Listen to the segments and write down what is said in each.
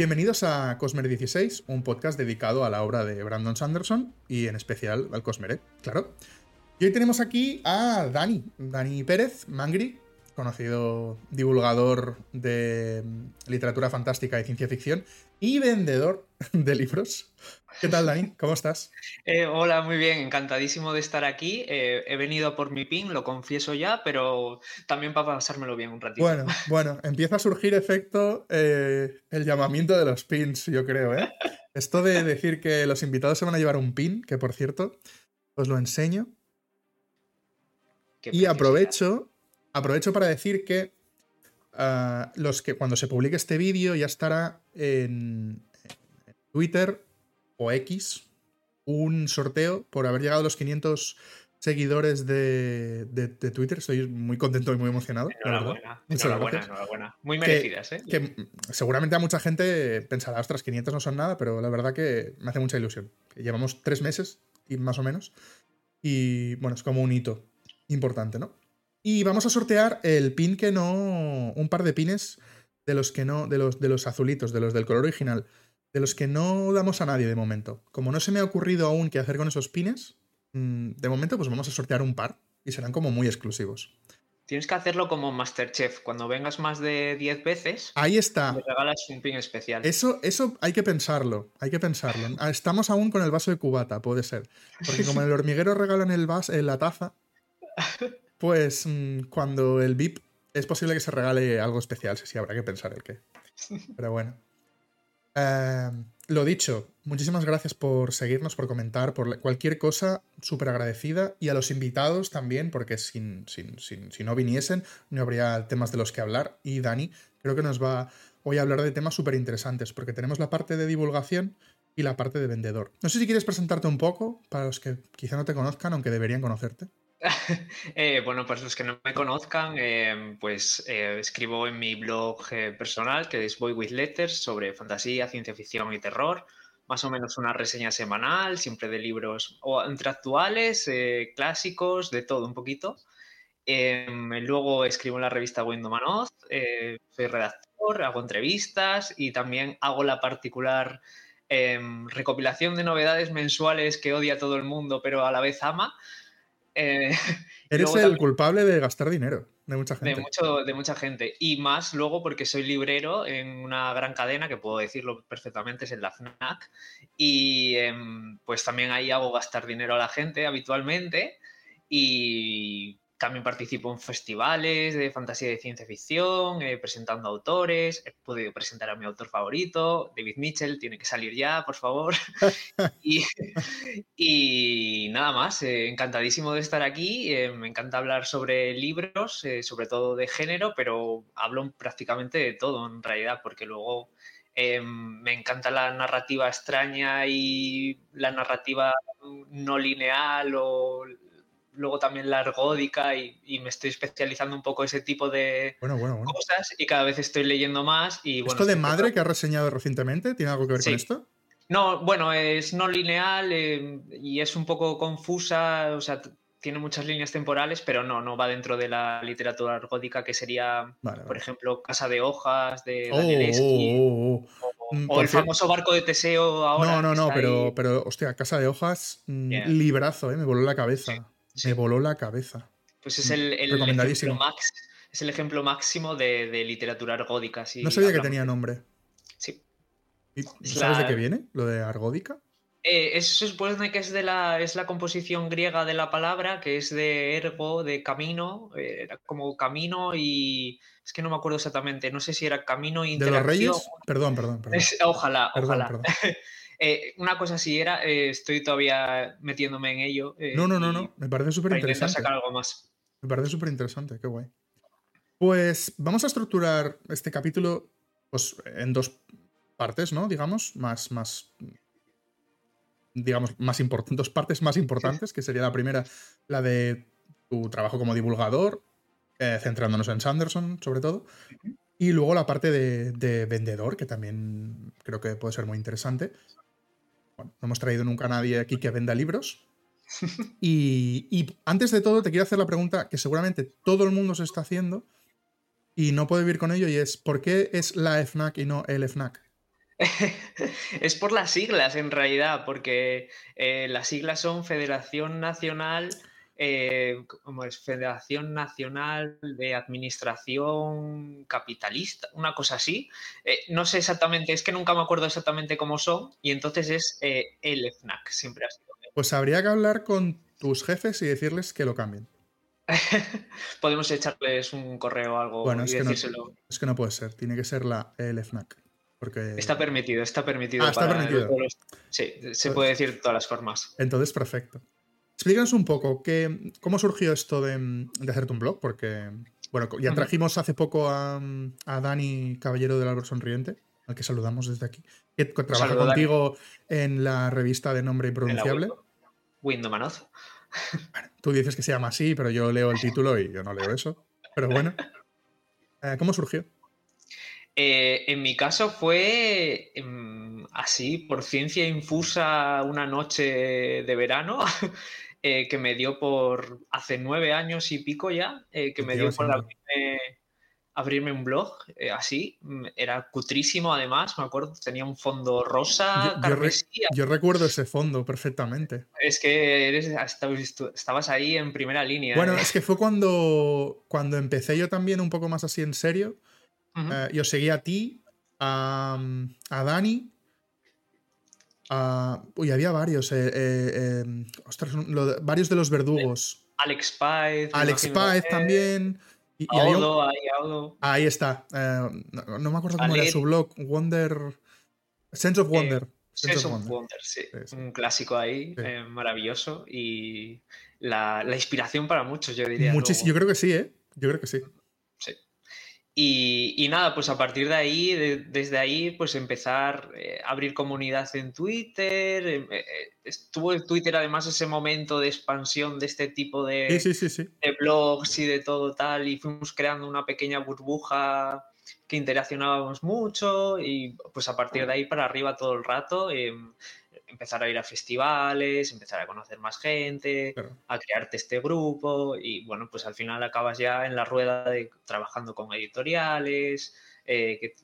Bienvenidos a Cosmere 16, un podcast dedicado a la obra de Brandon Sanderson y en especial al Cosmere, claro. Y hoy tenemos aquí a Dani, Dani Pérez, Mangri, conocido divulgador de literatura fantástica y ciencia ficción y vendedor de libros. ¿Qué tal, Dani? ¿Cómo estás? Eh, hola, muy bien, encantadísimo de estar aquí. Eh, he venido por mi pin, lo confieso ya, pero también para pasármelo bien un ratito. Bueno, bueno, empieza a surgir efecto eh, el llamamiento de los pins, yo creo, ¿eh? Esto de decir que los invitados se van a llevar un pin, que por cierto, os lo enseño. y aprovecho, aprovecho para decir que ah, los que cuando se publique este vídeo ya estará en Twitter o X un sorteo por haber llegado a los 500 seguidores de, Twitter. Estoy muy contento y muy emocionado. Enhorabuena, enhorabuena, enhorabuena. Muy merecidas, ¿eh? Que seguramente a mucha gente pensará, ostras, 500 no son nada, pero la verdad que me hace mucha ilusión. Llevamos tres meses, más o menos, y bueno, es como un hito importante, ¿no? Y vamos a sortear el pin que no. Un par de pines de los que no. De los, de los azulitos, de los del color original de los que no damos a nadie de momento. Como no se me ha ocurrido aún qué hacer con esos pines, mm, de momento pues vamos a sortear un par y serán como muy exclusivos. Tienes que hacerlo como Masterchef. Cuando vengas más de 10 veces, ahí está. Te regalas un pin especial. Eso, eso hay que pensarlo. Hay que pensarlo. Estamos aún con el vaso de cubata, puede ser. Porque como en el hormiguero regalan el vaso, en la taza, pues mm, cuando el VIP es posible que se regale algo especial. Sí, sí, habrá que pensar el qué. Pero bueno. Em, lo dicho, muchísimas gracias por seguirnos, por comentar, por cualquier cosa, súper agradecida. Y a los invitados también, porque sin, si no viniesen, no habría temas de los que hablar. Y Dani, creo que nos va hoy a hablar de temas súper interesantes, porque tenemos la parte de divulgación y la parte de vendedor. No sé si quieres presentarte un poco, para los que quizá no te conozcan, aunque deberían conocerte. Eh, bueno, para los que no me conozcan, eh, pues eh, escribo en mi blog personal, que es Boy with Letters, sobre fantasía, ciencia ficción y terror. Más o menos una reseña semanal, siempre de libros o entre actuales, clásicos, de todo un poquito. luego escribo en la revista Window Manoz, soy redactor, hago entrevistas y también hago la particular recopilación de novedades mensuales que odia todo el mundo, pero a la vez ama eh, Eres el culpable de gastar dinero de mucha gente. De, mucho, de mucha gente. Y más luego porque soy librero en una gran cadena, que puedo decirlo perfectamente, es en la FNAC. Y em, pues también ahí hago gastar dinero a la gente habitualmente. Y también participo en festivales de fantasía y de ciencia ficción, eh, presentando autores. He podido presentar a mi autor favorito, David Mitchell, tiene que salir ya, por favor. y, nada más, eh, encantadísimo de estar aquí. Eh, me encanta hablar sobre libros, sobre todo de género, pero hablo prácticamente de todo en realidad, porque luego me encanta la narrativa extraña y la narrativa no lineal o luego también la ergódica y, me estoy especializando un poco ese tipo de cosas y cada vez estoy leyendo más. Y, ¿Esto de madre que has reseñado recientemente tiene algo que ver con esto? No, bueno, es no lineal eh, y es un poco confusa, o sea, tiene muchas líneas temporales, pero no, no va dentro de la literatura ergódica que sería, por ejemplo, Casa de Hojas de oh, Daniel oh, oh, mm, o, el famoso barco de Teseo ahora. No, no, no, pero, pero, hostia, Casa de Hojas, mm, librazo, ¿eh? me voló la cabeza. Me voló la cabeza. Pues es el, ejemplo, max, es el ejemplo máximo de, literatura argódica. no sabía que tenía nombre. Sí. ¿Sabes de qué viene? ¿Lo de argódica? Eh, eso supone que es de la, es la composición griega de la palabra, que es de ergo, de camino, eh, como camino y. Es que no me acuerdo exactamente, no sé si era camino e interacción. ¿De los reyes? Perdón, perdón, perdón. ojalá, ojalá. Eh, una cosa así era, eh, estoy todavía metiéndome en ello. Eh, no, no, no, no, me parece súper interesante. sacar algo más. Me parece súper interesante, qué guay. Pues vamos a estructurar este capítulo pues, en dos partes, ¿no? Digamos, más, más, digamos, más importantes, dos partes más importantes, que sería la primera, la de tu trabajo como divulgador, centrándonos en Sanderson, sobre todo. Y luego la parte de, de, vendedor, que también creo que puede ser muy interesante no hemos traído nunca a nadie aquí que venda libros. Y, antes de todo, te quiero hacer la pregunta que seguramente todo el mundo se está haciendo y no puede vivir con ello, y es: ¿por qué es la FNAC y no el FNAC? es por las siglas en realidad, porque eh, las siglas son Federación Nacional, eh, como es Federación Nacional de Administración Capitalista, una cosa así. Eh, no sé exactamente, es que nunca me acuerdo exactamente cómo son, y entonces es el FNAC, siempre ha sido. Pues habría que hablar con tus jefes y decirles que lo cambien. Podemos echarles un correo o algo bueno, y es decírselo. Que no, es que no puede ser, tiene que ser la ELFNAC. Porque... Está permitido, está permitido. Ah, está permitido. Los... Sí, se puede decir de todas las formas. Entonces, perfecto. Explícanos un poco qué, cómo surgió esto de, de, hacerte un blog, porque, bueno, ya trajimos hace poco a, a Dani Caballero del Árbol Sonriente, al que saludamos desde aquí, que trabaja Saludo, contigo Dani. en la revista de nombre impronunciable. Windomanoz. Bueno, tú dices que se llama así, pero yo leo el título y yo no leo eso. Pero bueno, eh, ¿cómo surgió? Eh, en mi caso fue eh, así, por ciencia infusa, una noche de verano eh, que me dio por hace nueve años y pico ya, eh, que me dio por abrirme, abrirme, un blog así. Era cutrísimo además, me acuerdo, tenía un fondo rosa. Yo, yo, re, yo recuerdo ese fondo perfectamente. Es que eres, estabas ahí en primera línea. Bueno, es que fue cuando, cuando empecé yo también un poco más así en serio. Uh -huh. yo seguí a ti, a, a Dani. A... Uy, había varios. Eh, eh, ostras, lo, varios de los verdugos. Alex Páez. Alex Páez también. Y, y Audo, ahí, Audo. ahí, está. Uh, no, no, me acuerdo cómo Ale... era su blog. Wonder. Sense of Wonder. Sense, Sense of Wonder, Wonder sí. Sí, sí. Un clásico ahí, eh, maravilloso. Y la, la, inspiración para muchos, yo diría. Muchis, yo creo que sí, ¿eh? Yo creo que. Sí. Y, y, nada, pues a partir de ahí, de, desde ahí, pues empezar eh, a abrir comunidad en Twitter. Eh, eh, estuvo en Twitter además ese momento de expansión de este tipo de, sí, sí, sí, de blogs y de todo tal, y fuimos creando una pequeña burbuja que interaccionábamos mucho y pues a partir de ahí para arriba todo el rato. Empezar a ir a festivales, empezar a conocer más gente, claro. a crearte este grupo y bueno, pues al final acabas ya en la rueda de trabajando con editoriales, eh, que,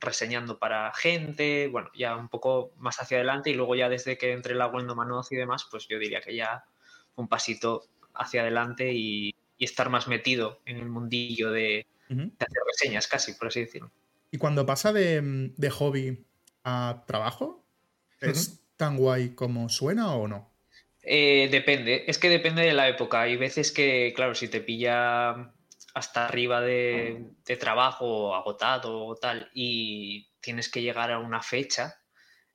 reseñando para gente, bueno, ya un poco más hacia adelante y luego ya desde que entré el agua en Domanoz y demás, pues yo diría que ya un pasito hacia adelante y, y estar más metido en el mundillo de, uh -huh. de, hacer reseñas casi, por así decirlo. Y cuando pasa de, de hobby a trabajo, es, tan guay como suena o no? Eh, depende, es que depende de la época. Hay veces que, claro, si te pilla hasta arriba de, de trabajo, agotado o tal, y tienes que llegar a una fecha,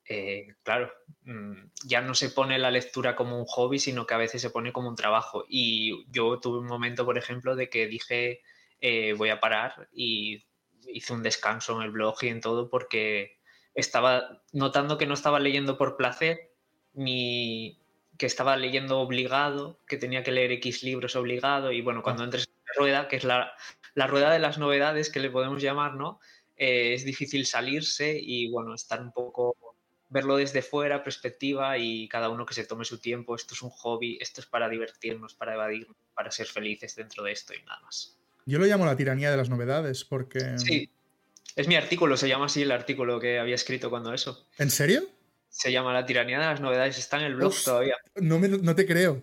eh, claro, mm, ya no se pone la lectura como un hobby, sino que a veces se pone como un trabajo. Y yo tuve un momento, por ejemplo, de que dije, eh, voy a parar y hice un descanso en el blog y en todo porque estaba notando que no estaba leyendo por placer, ni que estaba leyendo obligado, que tenía que leer X libros obligado, y bueno, cuando entres en la rueda, que es la, la rueda de las novedades que le podemos llamar, ¿no? Eh, es difícil salirse y bueno, estar un poco, verlo desde fuera, perspectiva, y cada uno que se tome su tiempo, esto es un hobby, esto es para divertirnos, para evadirnos, para ser felices dentro de esto y nada más. Yo lo llamo la tiranía de las novedades, porque... Sí, es mi artículo, se llama así el artículo que había escrito cuando eso. ¿En serio? Se llama La tiranía de las novedades, está en el blog Uf, todavía. No, me, no te creo.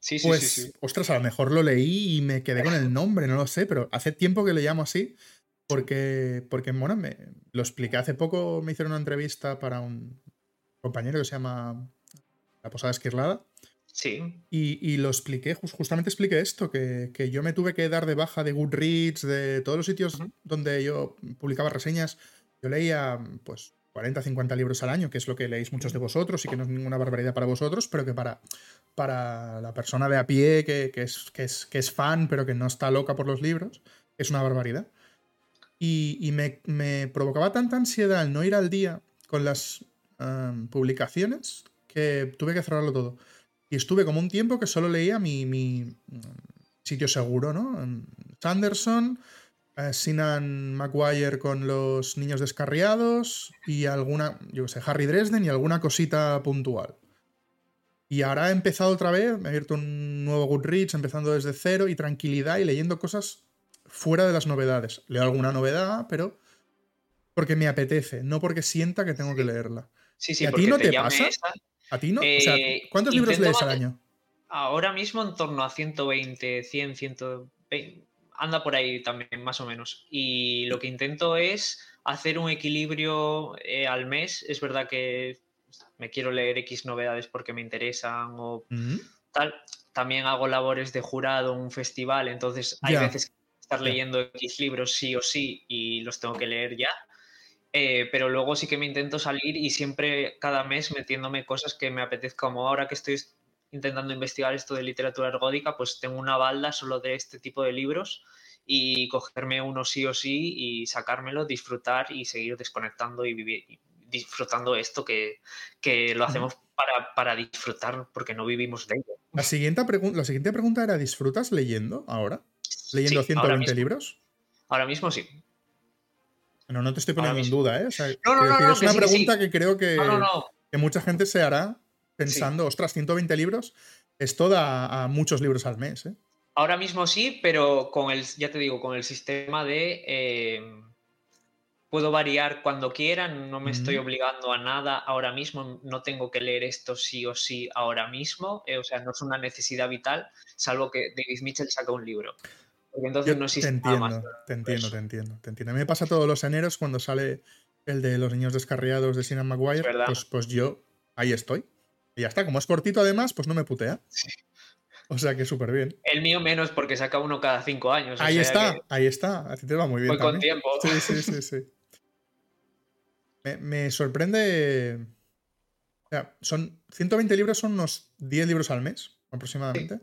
Sí, sí, pues, sí, sí. Ostras, a lo mejor lo leí y me quedé con el nombre, no lo sé, pero hace tiempo que le llamo así. Porque, porque bueno, me, lo expliqué hace poco, me hicieron una entrevista para un compañero que se llama La Posada Esquirlada. Sí. Y, y, lo expliqué, justamente expliqué esto, que, que, yo me tuve que dar de baja de Goodreads, de todos los sitios uh -huh. donde yo publicaba reseñas. Yo leía, pues, 40, 50 libros al año, que es lo que leéis muchos de vosotros y que no es ninguna barbaridad para vosotros, pero que para, para la persona de a pie que, que, es, que, es, que es fan, pero que no está loca por los libros, es una barbaridad. Y, y me, me, provocaba tanta ansiedad el no ir al día con las um, publicaciones que tuve que cerrarlo todo. Y estuve como un tiempo que solo leía mi, mi sitio seguro, ¿no? Sanderson, eh, Sinan Maguire con los niños descarriados y alguna, yo sé, Harry Dresden y alguna cosita puntual. Y ahora he empezado otra vez, me he abierto un nuevo Goodreads, empezando desde cero y tranquilidad y leyendo cosas fuera de las novedades. Leo alguna novedad, pero porque me apetece, no porque sienta que tengo que leerla. Sí, sí, ¿Y a ti no te pasa? esa. ¿A ti no? o sea, Eh, ¿cuántos libros lees al año? Ahora mismo en torno a 120, 100, 120. Anda por ahí también, más o menos. Y lo que intento es hacer un equilibrio eh, al mes. Es verdad que me quiero leer X novedades porque me interesan o Mm, tal. También hago labores de jurado en un festival, entonces hay veces que estar leyendo X libros sí o sí y los tengo que leer ya. Eh, pero luego sí que me intento salir y siempre cada mes metiéndome cosas que me apetezca, como ahora que estoy es- intentando investigar esto de literatura ergódica, pues tengo una balda solo de este tipo de libros y cogerme uno sí o sí y sacármelo, disfrutar y seguir desconectando y vivir y disfrutando esto que, que lo hacemos para, para disfrutar porque no vivimos de ello. La siguiente, la siguiente pregunta era, ¿disfrutas leyendo ahora? ¿Leyendo Sí, ahora 120 mismo. libros? Ahora mismo sí. No, no te estoy poniendo en duda, ¿eh? O sea, No, no, no, decir, no, es una sí, sí. pregunta que creo que, que mucha gente se hará pensando, ostras, 120 libros, esto da a muchos libros al mes, ¿eh? Ahora mismo sí, pero con el, ya te digo, con el sistema de eh, puedo variar cuando quiera, no me estoy obligando a nada ahora mismo, no tengo que leer esto sí o sí ahora mismo, eh, o sea, no es una necesidad vital, salvo que David Mitchell saca un libro. Porque entonces Yo no te existe nada más. entiendo, te entiendo, te entiendo, te entiendo. A mí me pasa todos los eneros cuando sale el de los niños descarriados de Sinan Maguire, pues, pues yo ahí estoy. Y ya está, como es cortito además, pues no me putea. Sí. O sea que súper bien. El mío menos porque saca uno cada cinco años. o Ahí sea está, que ahí está. A ti te va muy bien Voy con también. tiempo. Sí, sí, sí, sí. Me, me sorprende. O sea, son 120 libros, son unos 10 libros al mes, aproximadamente.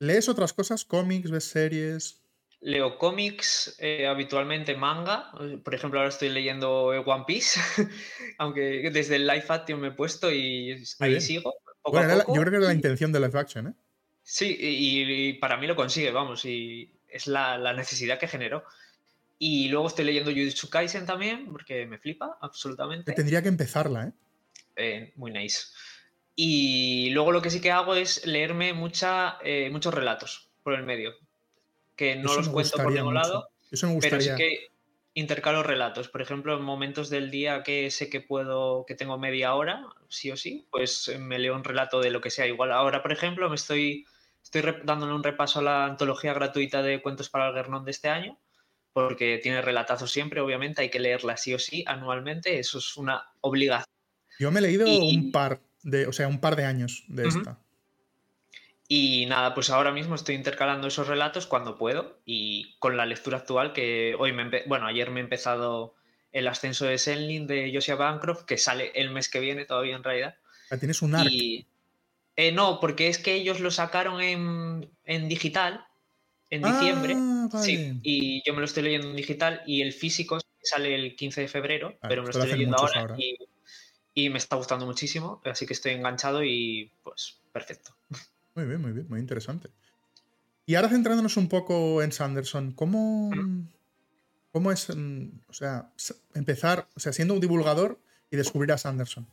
¿Lees otras cosas? ¿Cómics? ¿Ves series? Leo cómics, eh, habitualmente manga. Por ejemplo, ahora estoy leyendo One Piece, aunque desde el live action me he puesto y ahí sigo. Poco Bueno, la- yo creo que era la intención de live action, ¿eh? Sí, y, y para mí lo consigue, vamos, y es la, la necesidad que generó. Y luego estoy leyendo Jujutsu Kaisen también, porque me flipa, absolutamente. Tendría que empezarla, ¿eh? Eh, muy nice. Y luego lo que sí que hago es leerme mucha, eh, muchos relatos por el medio, que no Eso los cuento por gustaría ningún mucho. lado, Eso me pero sí gustaría. que intercalo relatos. Por ejemplo, en momentos del día que sé que puedo, que tengo media hora, sí o sí, pues eh, me leo un relato de lo que sea. Igual ahora, por ejemplo, me estoy, estoy dándole un repaso a la antología gratuita de cuentos para el Guernón de este año, porque tiene relatazos siempre, obviamente, hay que leerla sí o sí anualmente, eso es una obligación. Yo me he leído Y- un par de, o sea, un par de años de esta. Y nada, pues ahora mismo estoy intercalando esos relatos cuando puedo y con la lectura actual que hoy me, empe- bueno, ayer me he empezado el ascenso de Senlin de Josiah Bancroft, que sale el mes que viene todavía en realidad. Ah, tienes un arc. Y eh, no, porque es que ellos lo sacaron en, en digital en diciembre. Ah, Sí, vale. y yo me lo estoy leyendo en digital y el físico sale el 15 de febrero, Vale, pero me lo esto lo estoy leyendo ahora, ahora. Y, y me está gustando muchísimo, así que estoy enganchado y pues perfecto. Muy bien, muy bien, muy interesante. Y ahora centrándonos un poco en Sanderson, ¿cómo, cómo es, mm, o sea, empezar, o sea, siendo un divulgador y descubrir a Sanderson?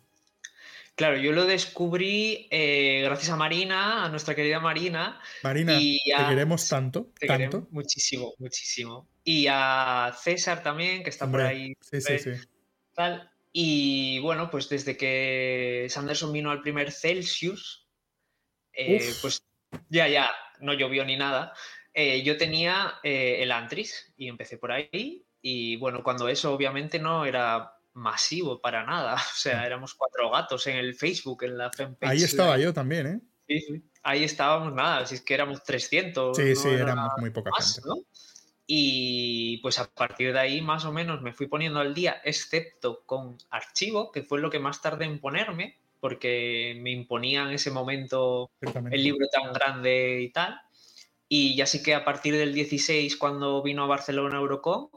Claro, yo lo descubrí eh, gracias a Marina, a nuestra querida Marina. Marina, Y te queremos tanto, Te tanto. queremos muchísimo, muchísimo. Y a César también, que está por ahí. Sí, sí, siempre, sí. tal. Y bueno, pues desde que Sanderson vino al primer Celsius, eh, pues ya, ya, no llovió ni nada. eh, yo tenía eh, el Antris y empecé por ahí. Y bueno, cuando eso obviamente no era masivo para nada. O sea, éramos cuatro gatos en el Facebook, en la fanpage. Ahí estaba yo también, ¿eh? Sí, sí. Ahí estábamos nada, si es que éramos 300. Sí, no sí, éramos muy poca más, gente. ¿no? Y pues a partir de ahí más o menos me fui poniendo al día, excepto con archivo, que fue lo que más tardé en ponerme, porque me imponía en ese momento el libro tan grande y tal. Y ya sí que a partir del 16, cuando vino a Barcelona Eurocom,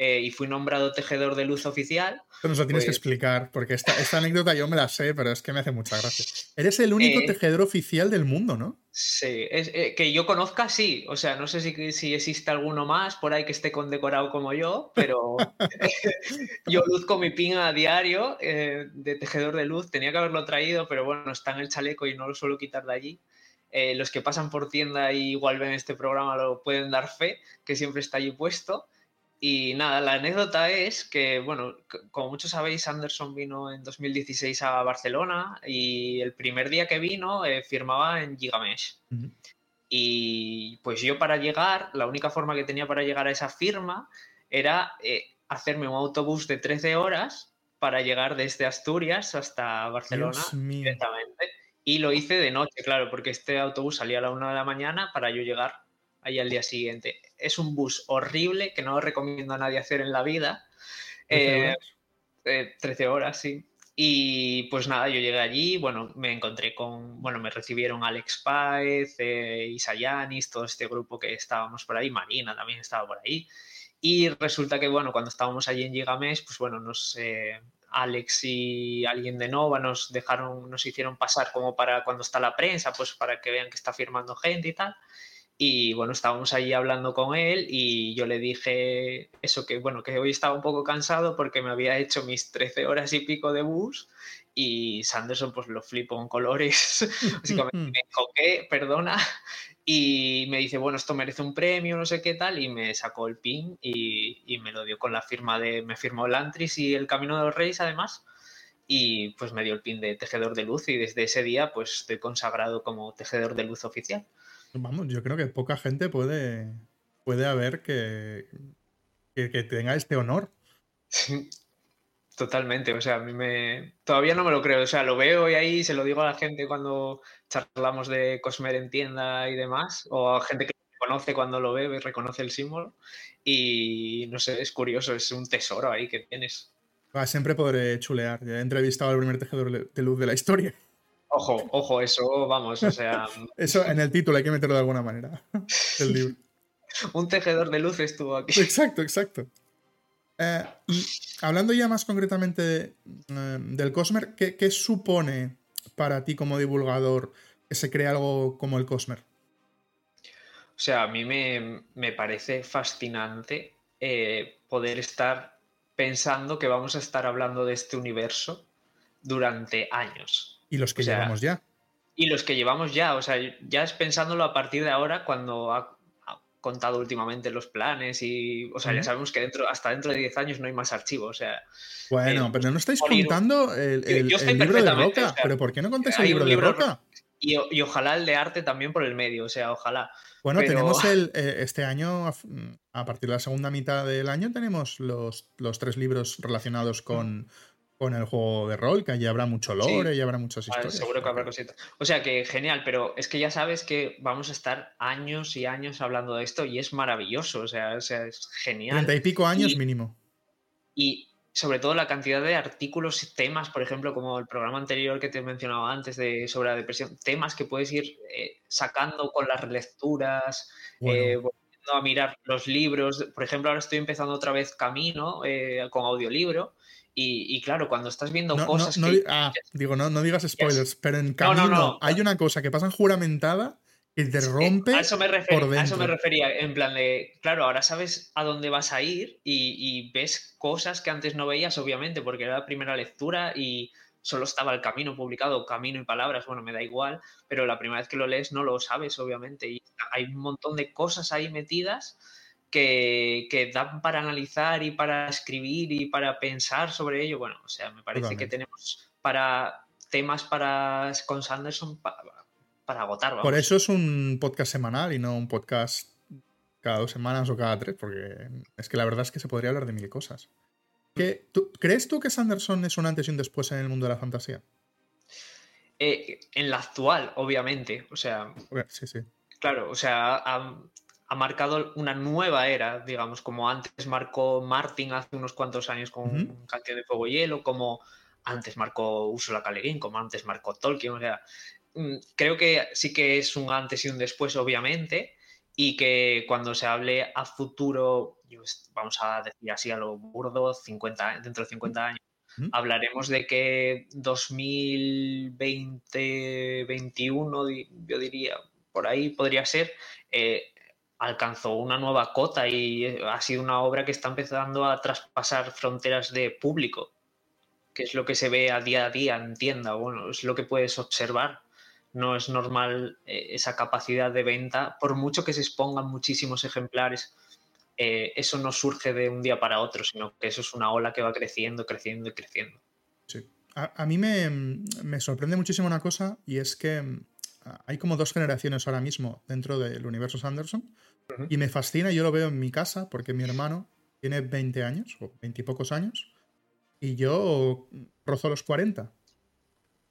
eh, y fui nombrado tejedor de luz oficial, Esto nos lo tienes que pues- explicar, porque esta, esta anécdota yo me la sé, pero es que me hace mucha gracia. Eres el único Eh, tejedor oficial del mundo, ¿no? Sí, es, eh, que yo conozca, sí. O sea, no sé si, si existe alguno más por ahí que esté condecorado como yo, pero yo luzco mi pin a diario eh, de tejedor de luz. Tenía que haberlo traído, pero bueno, está en el chaleco y no lo suelo quitar de allí. Eh, los que pasan por tienda y igual ven este programa lo pueden dar fe, que siempre está allí puesto. Y nada, la anécdota es que, bueno, como muchos sabéis, Anderson vino en 2016 a Barcelona y el primer día que vino eh, firmaba en Gigamesh. Y pues yo para llegar, la única forma que tenía para llegar a esa firma era eh, hacerme un autobús de 13 horas para llegar desde Asturias hasta Barcelona directamente. Y lo hice de noche, claro, porque este autobús salía a la una de la mañana para yo llegar ahí al día siguiente. Es un bus horrible que no recomiendo a nadie hacer en la vida. 13 eh, eh, horas. sí. Y pues nada, yo llegué allí, bueno, me encontré con, bueno, me recibieron Alex Paez, eh, Isayanis, todo este grupo que estábamos por ahí, Marina también estaba por ahí. Y resulta que, bueno, cuando estábamos allí en Gigamesh, pues bueno, nos, eh, Alex y alguien de Nova nos dejaron, nos hicieron pasar como para cuando está la prensa, pues para que vean que está firmando gente y tal. Y bueno, estábamos allí hablando con él y yo le dije eso, que bueno, que hoy estaba un poco cansado porque me había hecho mis 13 horas y pico de bus y Sanderson pues lo flipo en colores, básicamente me encoqué, perdona, y me dice, bueno, esto merece un premio, no sé qué tal, y me sacó el pin y, y me lo dio con la firma de, me firmó el Antris y el Camino de los Reyes además, y pues me dio el pin de tejedor de luz y desde ese día pues estoy consagrado como tejedor de luz oficial. Vamos, yo creo que poca gente puede, puede haber que, que, tenga este honor. Totalmente, o sea, a mí me... Todavía no me lo creo, o sea, lo veo y ahí se lo digo a la gente cuando charlamos de Cosmer en tienda y demás, o a gente que conoce cuando lo ve y reconoce el símbolo, y no sé, es curioso, es un tesoro ahí que tienes. siempre podré chulear, he entrevistado al primer tejedor de luz de la historia. Ojo, ojo, eso, vamos, o sea. eso en el título hay que meterlo de alguna manera. El libro. Un tejedor de luz estuvo aquí. Exacto, exacto. Eh, y hablando ya más concretamente eh, del Cosmer, ¿qué, supone para ti como divulgador que se cree algo como el Cosmer? O sea, a mí me, parece fascinante eh, poder estar pensando que vamos a estar hablando de este universo durante años. Y los que llevamos ya. Y los que llevamos ya, o sea, ya es pensándolo a partir de ahora cuando ha, contado últimamente los planes y, o sea, ya sabemos que dentro, hasta dentro de 10 años no hay más archivos, o sea... Bueno, pero no estáis contando el, libro de Roca, pero ¿por qué no contáis el libro, de Roca? Y, y, ojalá el de arte también por el medio, o sea, ojalá. Bueno, tenemos el, eh, este año, a partir de la segunda mitad del año, tenemos los, los tres libros relacionados con, con el juego de rol, que allí habrá mucho lore y habrá muchas historias. seguro que habrá cositas. O sea que genial, pero es que ya sabes que vamos a estar años y años hablando de esto y es maravilloso, o sea, es genial. Treinta y pico años mínimo. Y sobre todo la cantidad de artículos y temas, por ejemplo, como el programa anterior que te mencionaba antes de, sobre la depresión, temas que puedes ir eh, sacando con las relecturas, eh, volviendo a mirar los libros. Por ejemplo, ahora estoy empezando otra vez Camino eh, con audiolibro y, claro, cuando estás viendo cosas que... Ah, digo, no, no digas spoilers, pero en camino hay una cosa que pasa en juramentada que te rompe a eso me A eso me refería, en plan de, claro, ahora sabes a dónde vas a ir y, ves cosas que antes no veías, obviamente, porque era la primera lectura y solo estaba el camino publicado, camino y palabras, bueno, me da igual, pero la primera vez que lo lees no lo sabes, obviamente, y hay un montón de cosas ahí metidas que, dan para analizar y para escribir y para pensar sobre ello. Bueno, o sea, me parece que tenemos para temas para con Sanderson para, agotar. Por eso es un podcast semanal y no un podcast cada dos semanas o cada tres, porque es que la verdad es que se podría hablar de mil cosas. ¿Crees tú que Sanderson es un antes y un después en el mundo de la fantasía? Eh, en la actual, obviamente. O sea. Sí, sí. Claro, o sea, ha marcado una nueva era, digamos, como antes marcó Martin hace unos cuantos años con uh Canción de Fuego y Hielo, como antes marcó Ursula. Le como antes marcó Tolkien, o sea, mm, creo que sí que es un antes y un después, obviamente, y que cuando se hable a futuro, vamos a decir así a lo burdo, 50, dentro de 50 años, hablaremos de que 2020, 21, yo diría, por ahí podría ser, eh, alcanzó una nueva cota y eh, ha sido una obra que está empezando a traspasar fronteras de público, que es lo que se ve a día a día en tienda, bueno, es lo que puedes observar. No es normal eh, esa capacidad de venta, por mucho que se expongan muchísimos ejemplares. eh, eso no surge de un día para otro, sino que eso es una ola que va creciendo, creciendo y creciendo. Sí. A, mí me, sorprende muchísimo una cosa y es que hay como dos generaciones ahora mismo dentro del universo Sanderson y me fascina, yo lo veo en mi casa porque mi hermano tiene 20 años o 20 y pocos años y yo rozo los 40.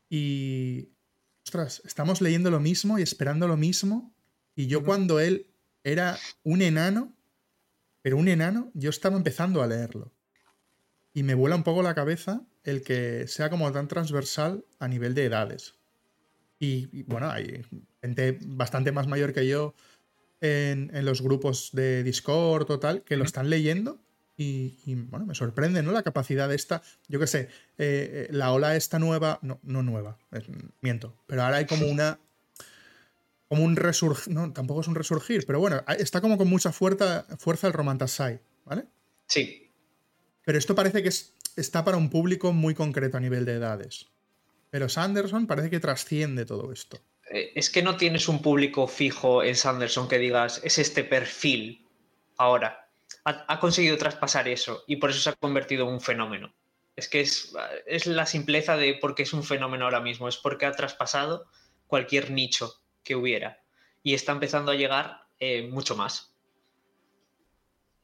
Y, ostras, estamos leyendo lo mismo y esperando lo mismo. Y yo cuando él era un enano, pero un enano, yo estaba empezando a leerlo. Y me vuela un poco la cabeza el que sea como tan transversal a nivel de edades. Y, bueno, hay gente bastante más mayor que yo en, en los grupos de Discord o tal, que lo están leyendo y, bueno, me sorprende, ¿no? La capacidad de esta, yo qué sé, eh, eh, la ola esta nueva, no, no nueva, miento, pero ahora hay como una, como un resurgir, no, tampoco es un resurgir, pero bueno, está como con mucha fuerza, fuerza el Romantasai, ¿vale? Sí. Pero esto parece que está para un público muy concreto a nivel de edades. Pero Sanderson parece que trasciende todo esto. Eh, es que no tienes un público fijo en Sanderson que digas, es este perfil ahora ha, conseguido traspasar eso y por eso se ha convertido en un fenómeno. Es que es, la simpleza de por qué es un fenómeno ahora mismo, es porque ha traspasado cualquier nicho que hubiera y está empezando a llegar eh, mucho más.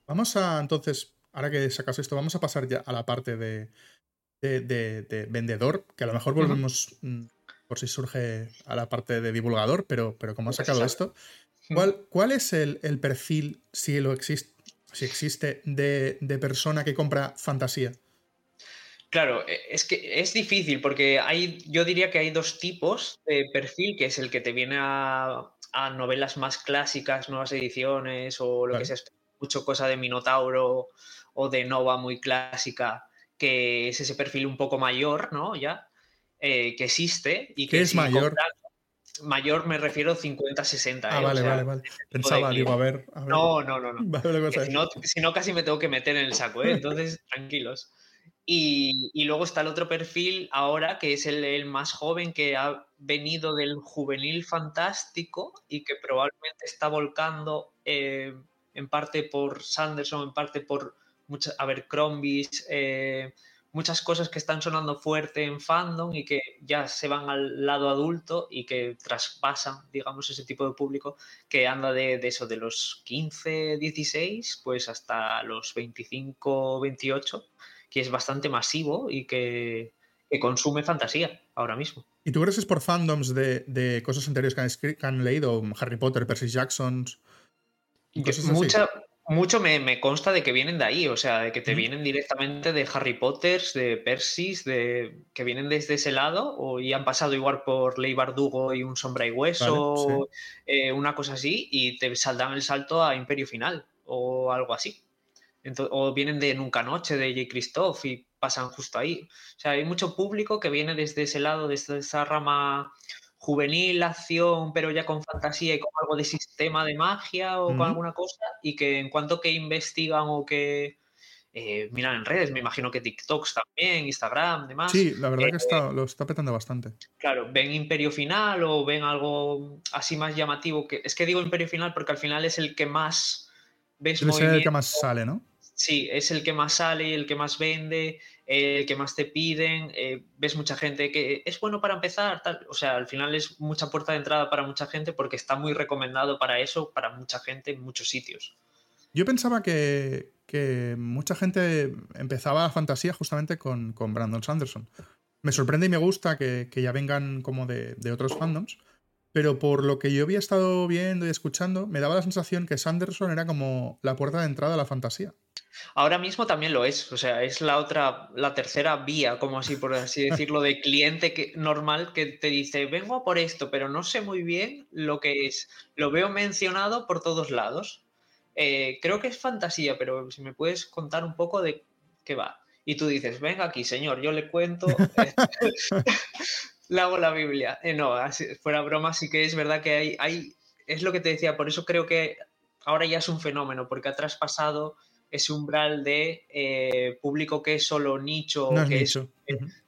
Vamos a, entonces, ahora que sacas esto, vamos a pasar ya a la parte de, vendedor, que a lo mejor volvemos mm, por si surge a la parte de divulgador, pero, pero como has sacado esto, ¿cuál, cuál es el, el, perfil, si lo existe, si existe, de, persona que compra fantasía? Claro, e, es que es difícil porque hay, yo diría que hay dos tipos de perfil, que es el que te viene a, novelas más clásicas, nuevas ediciones o lo que sea, mucho cosa de Minotauro o de Nova muy clásica, que es ese perfil un poco mayor, ¿no? Ya, eh, que existe y que... es mayor? Mayor me refiero 50-60. Ah, ¿eh? vale, vale, vale. Pensaba, digo, a ver, No, no, no. no. si, no casi me tengo que meter en el saco, ¿eh? Entonces, tranquilos. Y, luego está el otro perfil ahora, que es el, más joven, que ha venido del juvenil fantástico y que probablemente está volcando eh, en parte por Sanderson, en parte por muchas, a ver, Crombies, eh, muchas cosas que están sonando fuerte en fandom y que ya se van al lado adulto y que traspasan, digamos, ese tipo de público que anda de, eso, de los 15, 16, pues hasta los 25, 28, que es bastante masivo y que, consume fantasía ahora mismo. ¿Y tú crees que es por fandoms de, cosas anteriores que han, leído? Harry Potter, Percy Jackson. Mucha, mucho me, consta de que vienen de ahí, o sea, de que te vienen directamente de Harry Potter, de Percy, de que vienen desde ese lado, o y han pasado igual por Ley Bardugo y un Sombra y Hueso, eh, una cosa así, y te saldrán el salto a Imperio Final, o algo así. o vienen de Nunca Noche, de J. Christoph, y pasan justo ahí. O sea, hay mucho público que viene desde ese lado, desde esa rama juvenil, acción, pero ya con fantasía y con algo de sistema de magia o con alguna cosa, y que en cuanto que investigan o que eh, miran en redes, me imagino que TikToks también, Instagram, demás. Sí, la verdad que está, lo está petando bastante. Claro, ven Imperio Final o ven algo así más llamativo. que Es que digo Imperio Final porque al final es el que más ves Es el que más sale, ¿no? Sí, es el que más sale, y el que más vende, el que más te piden. Eh, ves mucha gente que es bueno para empezar, tal. O sea, al final es mucha puerta de entrada para mucha gente porque está muy recomendado para eso, para mucha gente en muchos sitios. Yo pensaba que, mucha gente empezaba la fantasía justamente con, Brandon Sanderson. Me sorprende y me gusta que, ya vengan como de, de otros fandoms pero por lo que yo había estado viendo y escuchando, me daba la sensación que Sanderson era como la puerta de entrada a la fantasía. Ahora mismo también lo es, o sea, es la otra, la tercera vía, como así, por así decirlo, de cliente que, normal que te dice, vengo por esto, pero no sé muy bien lo que es. Lo veo mencionado por todos lados. Eh, creo que es fantasía, pero si me puedes contar un poco de qué va. Y tú dices, venga aquí, señor, yo le cuento. le hago la Biblia. Eh, no, fuera broma, sí que es verdad que hay, hay, es lo que te decía, por eso creo que ahora ya es un fenómeno, porque ha traspasado ese umbral de eh, público que es solo nicho. que Es,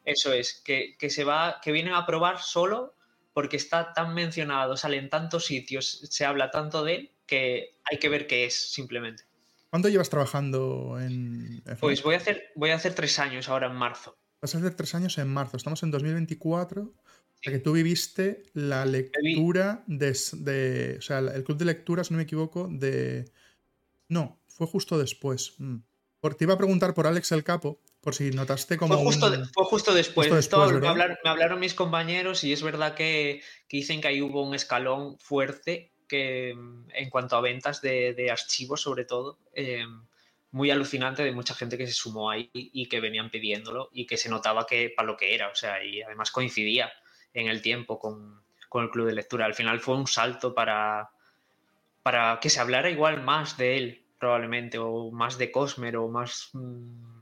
Eso es, que, se va, que vienen a probar solo porque está tan mencionado, sale en tantos sitios, se habla tanto de él, que hay que ver qué es simplemente. ¿Cuánto llevas trabajando en Pues voy a, hacer, voy a hacer tres años ahora en marzo. Vas a hacer tres años en marzo. Estamos en 2024. O sea que tú viviste la lectura de, O sea, el club de lectura, si no me equivoco, de. No, fue justo después. Mm. Porque te iba a preguntar por Alex el Capo, por si notaste como. Fue justo, fue justo después. me, hablaron, mis compañeros y es verdad que, dicen que ahí hubo un escalón fuerte que en cuanto a ventas de, archivos, sobre todo. Em, muy alucinante de mucha gente que se sumó ahí y que venían pidiéndolo y que se notaba que para lo que era, o sea, y además coincidía en el tiempo con, el club de lectura. Al final fue un salto para, para que se hablara igual más de él, probablemente, o más de Cosmer, o más mm,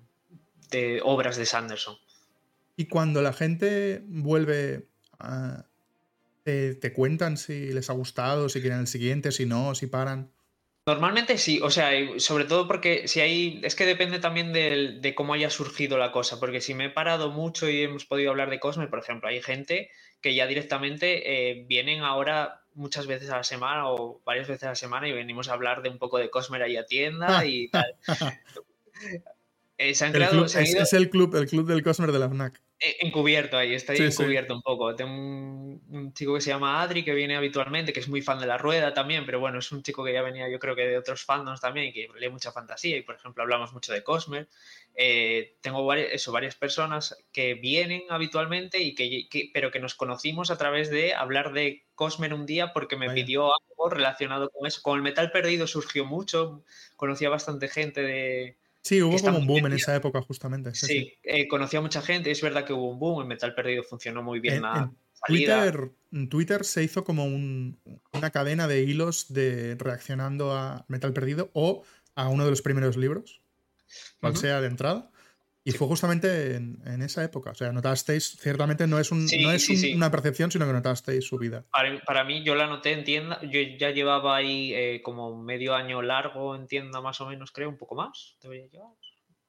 de obras de Sanderson. Y cuando la gente vuelve te, te, cuentan si les ha gustado, si quieren el siguiente, si no, si paran. Normalmente sí, o sea, sobre todo porque si hay, es que depende también de, cómo haya surgido la cosa, porque si me he parado mucho y hemos podido hablar de Cosme, por ejemplo, hay gente que ya directamente eh, vienen ahora muchas veces a la semana o varias veces a la semana y venimos a hablar de un poco de Cosmer ahí a tienda y tal. Eh, se han creado, es, es, el club, el club del Cosmer de la FNAC. Eh, encubierto ahí, está ahí encubierto un poco. Tengo un, chico que se llama Adri que viene habitualmente, que es muy fan de la rueda también, pero bueno, es un chico que ya venía yo creo que de otros fandoms también, que lee mucha fantasía y por ejemplo hablamos mucho de Cosmer. Eh, tengo varias, eso, varias personas que vienen habitualmente y que, pero que nos conocimos a través de hablar de Cosmer un día porque me pidió algo relacionado con eso. Con el metal perdido surgió mucho, conocía bastante gente de, Sí, hubo como un boom en esa época, justamente. Sí, eh, conocía a mucha gente, es verdad que hubo un boom, el Metal Perdido funcionó muy bien la Twitter, Twitter se hizo como una cadena de hilos de reaccionando a Metal Perdido o a uno de los primeros libros, cual sea de entrada. Y fue justamente en, esa época. O sea, notasteis, ciertamente no es, un, no es una percepción, sino que notasteis su vida. Para, mí, yo la noté en tienda. Yo ya llevaba ahí eh, como medio año largo en tienda, más o menos, creo, un poco más.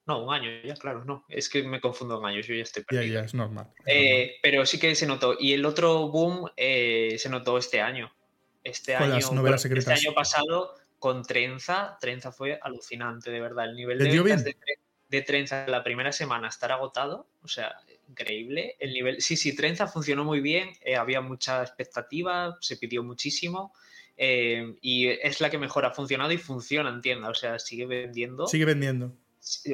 No, un año ya, claro, no. Es que me confundo en años, yo ya estoy perdido. Ya, es normal. Eh, pero sí que se notó. Y el otro boom eh, se notó este año. Este año, Este año pasado con Trenza, Trenza fue alucinante, de verdad. El nivel de ventas de Trenza de Trenza la primera semana estar agotado, o sea, increíble. El nivel, sí, sí, Trenza funcionó muy bien, eh, había mucha expectativa, se pidió muchísimo. Eh, y es la que mejor ha funcionado y funciona en tienda, o sea, sigue vendiendo. Sigue vendiendo.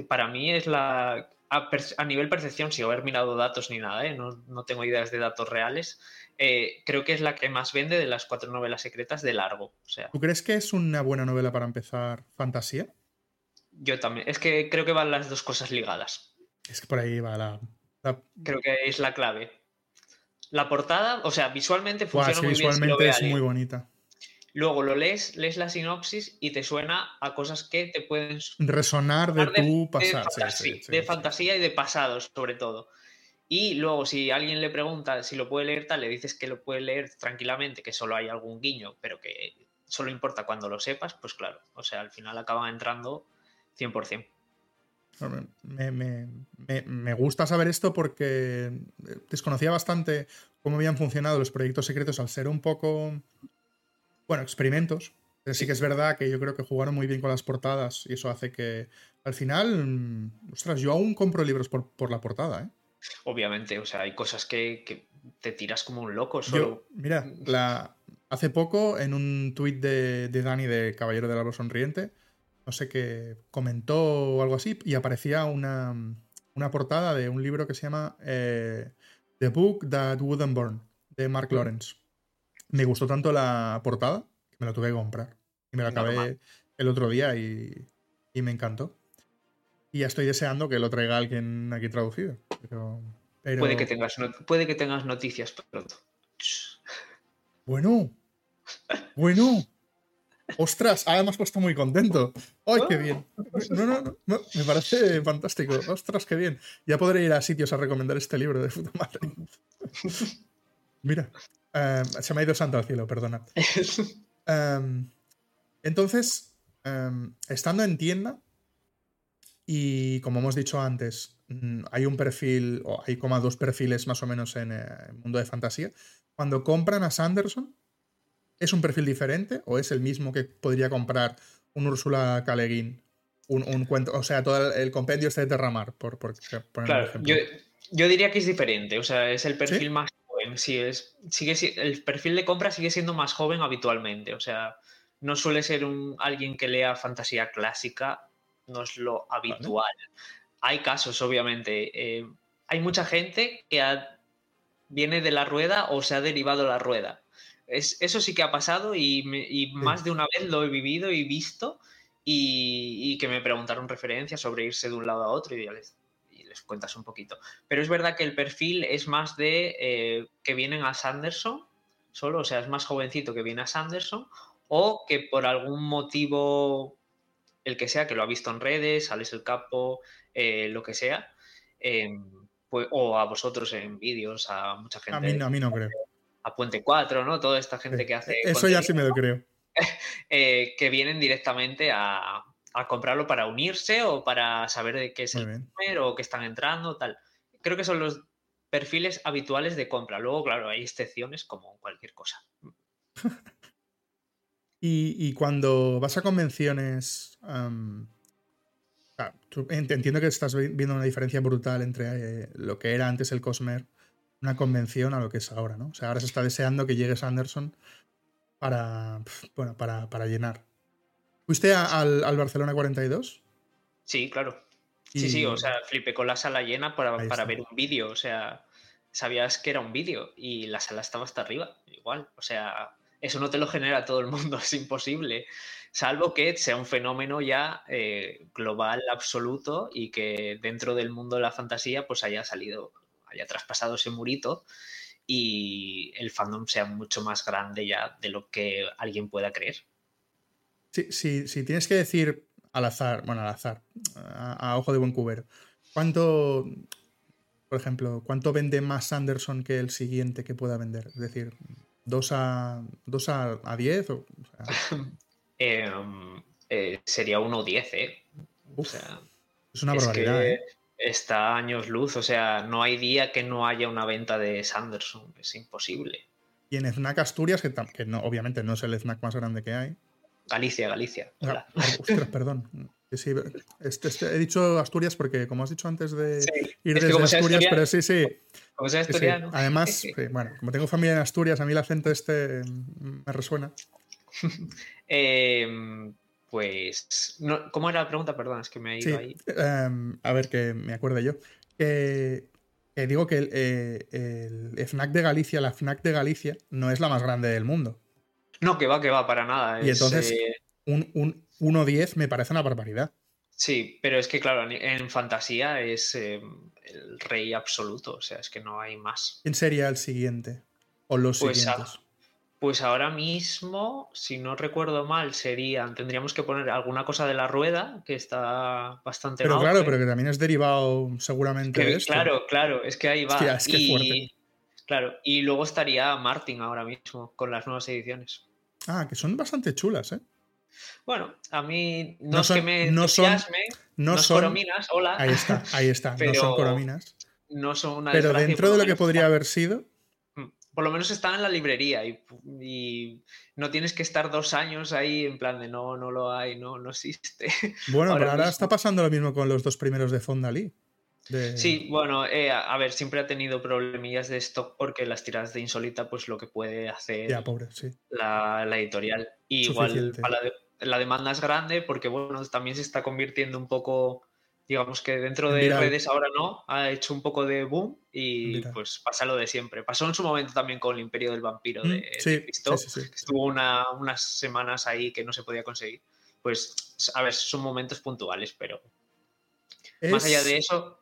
Para mí es la. A, nivel percepción, sin haber mirado datos ni nada, ¿eh? no, tengo ideas de datos reales. creo que es la que más vende de las cuatro novelas secretas de largo. O sea, ¿Tú crees que es una buena novela para empezar fantasía? Yo también. Es que creo que van las dos cosas ligadas. Es que por ahí va la. Creo que es la clave. La portada, o sea, visualmente funciona muy bien. Visualmente es muy bonita. Luego lo lees, lees la sinopsis y te suena a cosas que te pueden resonar de, tu pasado. De, fantasía, y de pasados, sobre todo. Y luego, si alguien le pregunta si lo puede leer tal, le dices que lo puede leer tranquilamente, que solo hay algún guiño, pero que solo importa cuando lo sepas, pues claro. O sea, al final acaban entrando 100%. Me, gusta saber esto porque desconocía bastante cómo habían funcionado los proyectos secretos al ser un poco, bueno, experimentos. Pero sí que es verdad que yo creo que jugaron muy bien con las portadas y eso hace que al final, ostras, yo aún compro libros por, la portada, ¿eh? Obviamente, o sea, hay cosas que, te tiras como un loco. Solo... mira, la, hace poco en un tuit de, de Dani de Caballero del Árbol Sonriente, no sé qué, comentó o algo así, y aparecía una, portada de un libro que se llama eh, The Book That Wouldn't Burn, de Mark Lawrence. Me gustó tanto la portada que me la tuve que comprar. Y me la acabé el otro día y, me encantó. Y ya estoy deseando que lo traiga alguien aquí traducido. Puede, que tengas puede que tengas noticias pronto. Bueno, bueno. Ostras, ahora me has puesto muy contento. ¡Ay, qué bien! No, no, no, me parece fantástico. Ostras, qué bien. Ya podré ir a sitios a recomendar este libro de puta madre. Mira, em, se me ha ido santo al cielo, perdona. Em, entonces, em, estando en tienda, y como hemos dicho antes, mm, hay un perfil, o hay como dos perfiles más o menos en eh, el mundo de fantasía. Cuando compran a Sanderson, ¿Es un perfil diferente o es el mismo que podría comprar un Úrsula Caleguín un, cuento, o sea, todo el, compendio este de Terramar, por, por, claro, yo, yo, diría que es diferente, o sea, es el perfil más joven, sí, es, sigue, el perfil de compra sigue siendo más joven habitualmente, o sea, no suele ser un, alguien que lea fantasía clásica, no es lo habitual. Hay casos, obviamente, eh, hay mucha gente que viene de la rueda o se ha derivado la rueda. Es, eso sí que ha pasado y, más de una vez lo he vivido y visto y, que me preguntaron referencias sobre irse de un lado a otro y les, les cuentas un poquito. Pero es verdad que el perfil es más de eh, que vienen a Sanderson solo, o sea, es más jovencito que viene a Sanderson o que por algún motivo, el que sea, que lo ha visto en redes, sales el capo, eh, lo que sea, em, pues, o a vosotros en vídeos, a mucha gente. A mí, a mí no creo. A Puente 4, ¿no? Toda esta gente que hace. Eso ya sí me lo creo. Eh, que vienen directamente a, comprarlo para unirse o para saber de qué es el número o que están entrando, tal. Creo que son los perfiles habituales de compra. Luego, claro, hay excepciones como cualquier cosa. y, cuando vas a convenciones, entiendo que estás viendo una diferencia brutal entre eh, lo que era antes el Cosmer, una convención, a lo que es ahora, ¿no? O sea, ahora se está deseando que llegue Sanderson para, bueno, para, para llenar. ¿Fuiste al, al, Barcelona 42? Sí, claro. Sí, sí, o sea, flipé con la sala llena para, para ver un vídeo, o sea, sabías que era un vídeo y la sala estaba hasta arriba, igual, o sea, eso no te lo genera todo el mundo, es imposible salvo que sea un fenómeno ya eh, global, absoluto, y que dentro del mundo de la fantasía pues haya salido, haya traspasado ese murito y el fandom sea mucho más grande ya de lo que alguien pueda creer. Si, tienes que decir al azar, bueno, al azar, a, ojo de buen cubero, ¿cuánto, por ejemplo, cuánto vende más Sanderson que el siguiente que pueda vender? Es decir, ¿dos a, dos a, 10? O, Em, eh, sería 1.10, ¿eh? O sea, es una barbaridad. ¿eh? Está años luz, o sea, no hay día que no haya una venta de Sanderson, es imposible. Y en FNAC Asturias, que, que no, obviamente no es el FNAC más grande que hay. Galicia, Galicia. Ah, ostras, perdón. Este, este, he dicho Asturias porque, como has dicho antes de ir desde Asturias, pero sí, sí. Como sea asturiano. Además, bueno, como tengo familia en Asturias, a mí el acento este me resuena. Em, pues, ¿cómo era la pregunta? Perdón, es que me he ido ahí. Em, a ver, que me acuerde yo. digo que eh, el, FNAC de Galicia, la FNAC de Galicia, no es la más grande del mundo. No, que va, que va, para nada. Y entonces, eh, un, un 1.10 me parece una barbaridad. Sí, pero es que, claro, en fantasía es em, el rey absoluto, o sea, es que no hay más. ¿Quién sería el siguiente? O los pues siguientes. Pues ahora mismo, si no recuerdo mal, serían, tendríamos que poner alguna cosa de la rueda, que está bastante Pero claro, pero que también es derivado seguramente de esto. Claro, claro, es que ahí va. y, Claro, y luego estaría Martin ahora mismo con las nuevas ediciones. Ah, que son bastante chulas, ¿eh? Bueno, a mí no, es que me no son, no, son corominas, hola. Ahí está, ahí está, no son corominas. No son una Pero dentro de lo que podría haber sido, por lo menos está en la librería y, no tienes que estar dos años ahí en plan de no, no lo hay, no, no existe. Bueno, pero ahora está pasando lo mismo con los dos primeros de Fondalí. Sí, bueno, eh, a ver, siempre ha tenido problemillas de stock porque las tiradas de Insólita, pues lo que puede hacer la, editorial. Y igual la demanda es grande porque, bueno, también se está convirtiendo un poco digamos que dentro de redes ahora no, ha hecho un poco de boom y pues pasa lo de siempre. Pasó en su momento también con el Imperio del Vampiro de, mm, sí, estuvo unas semanas ahí que no se podía conseguir. Pues, a ver, son momentos puntuales, pero más allá de eso...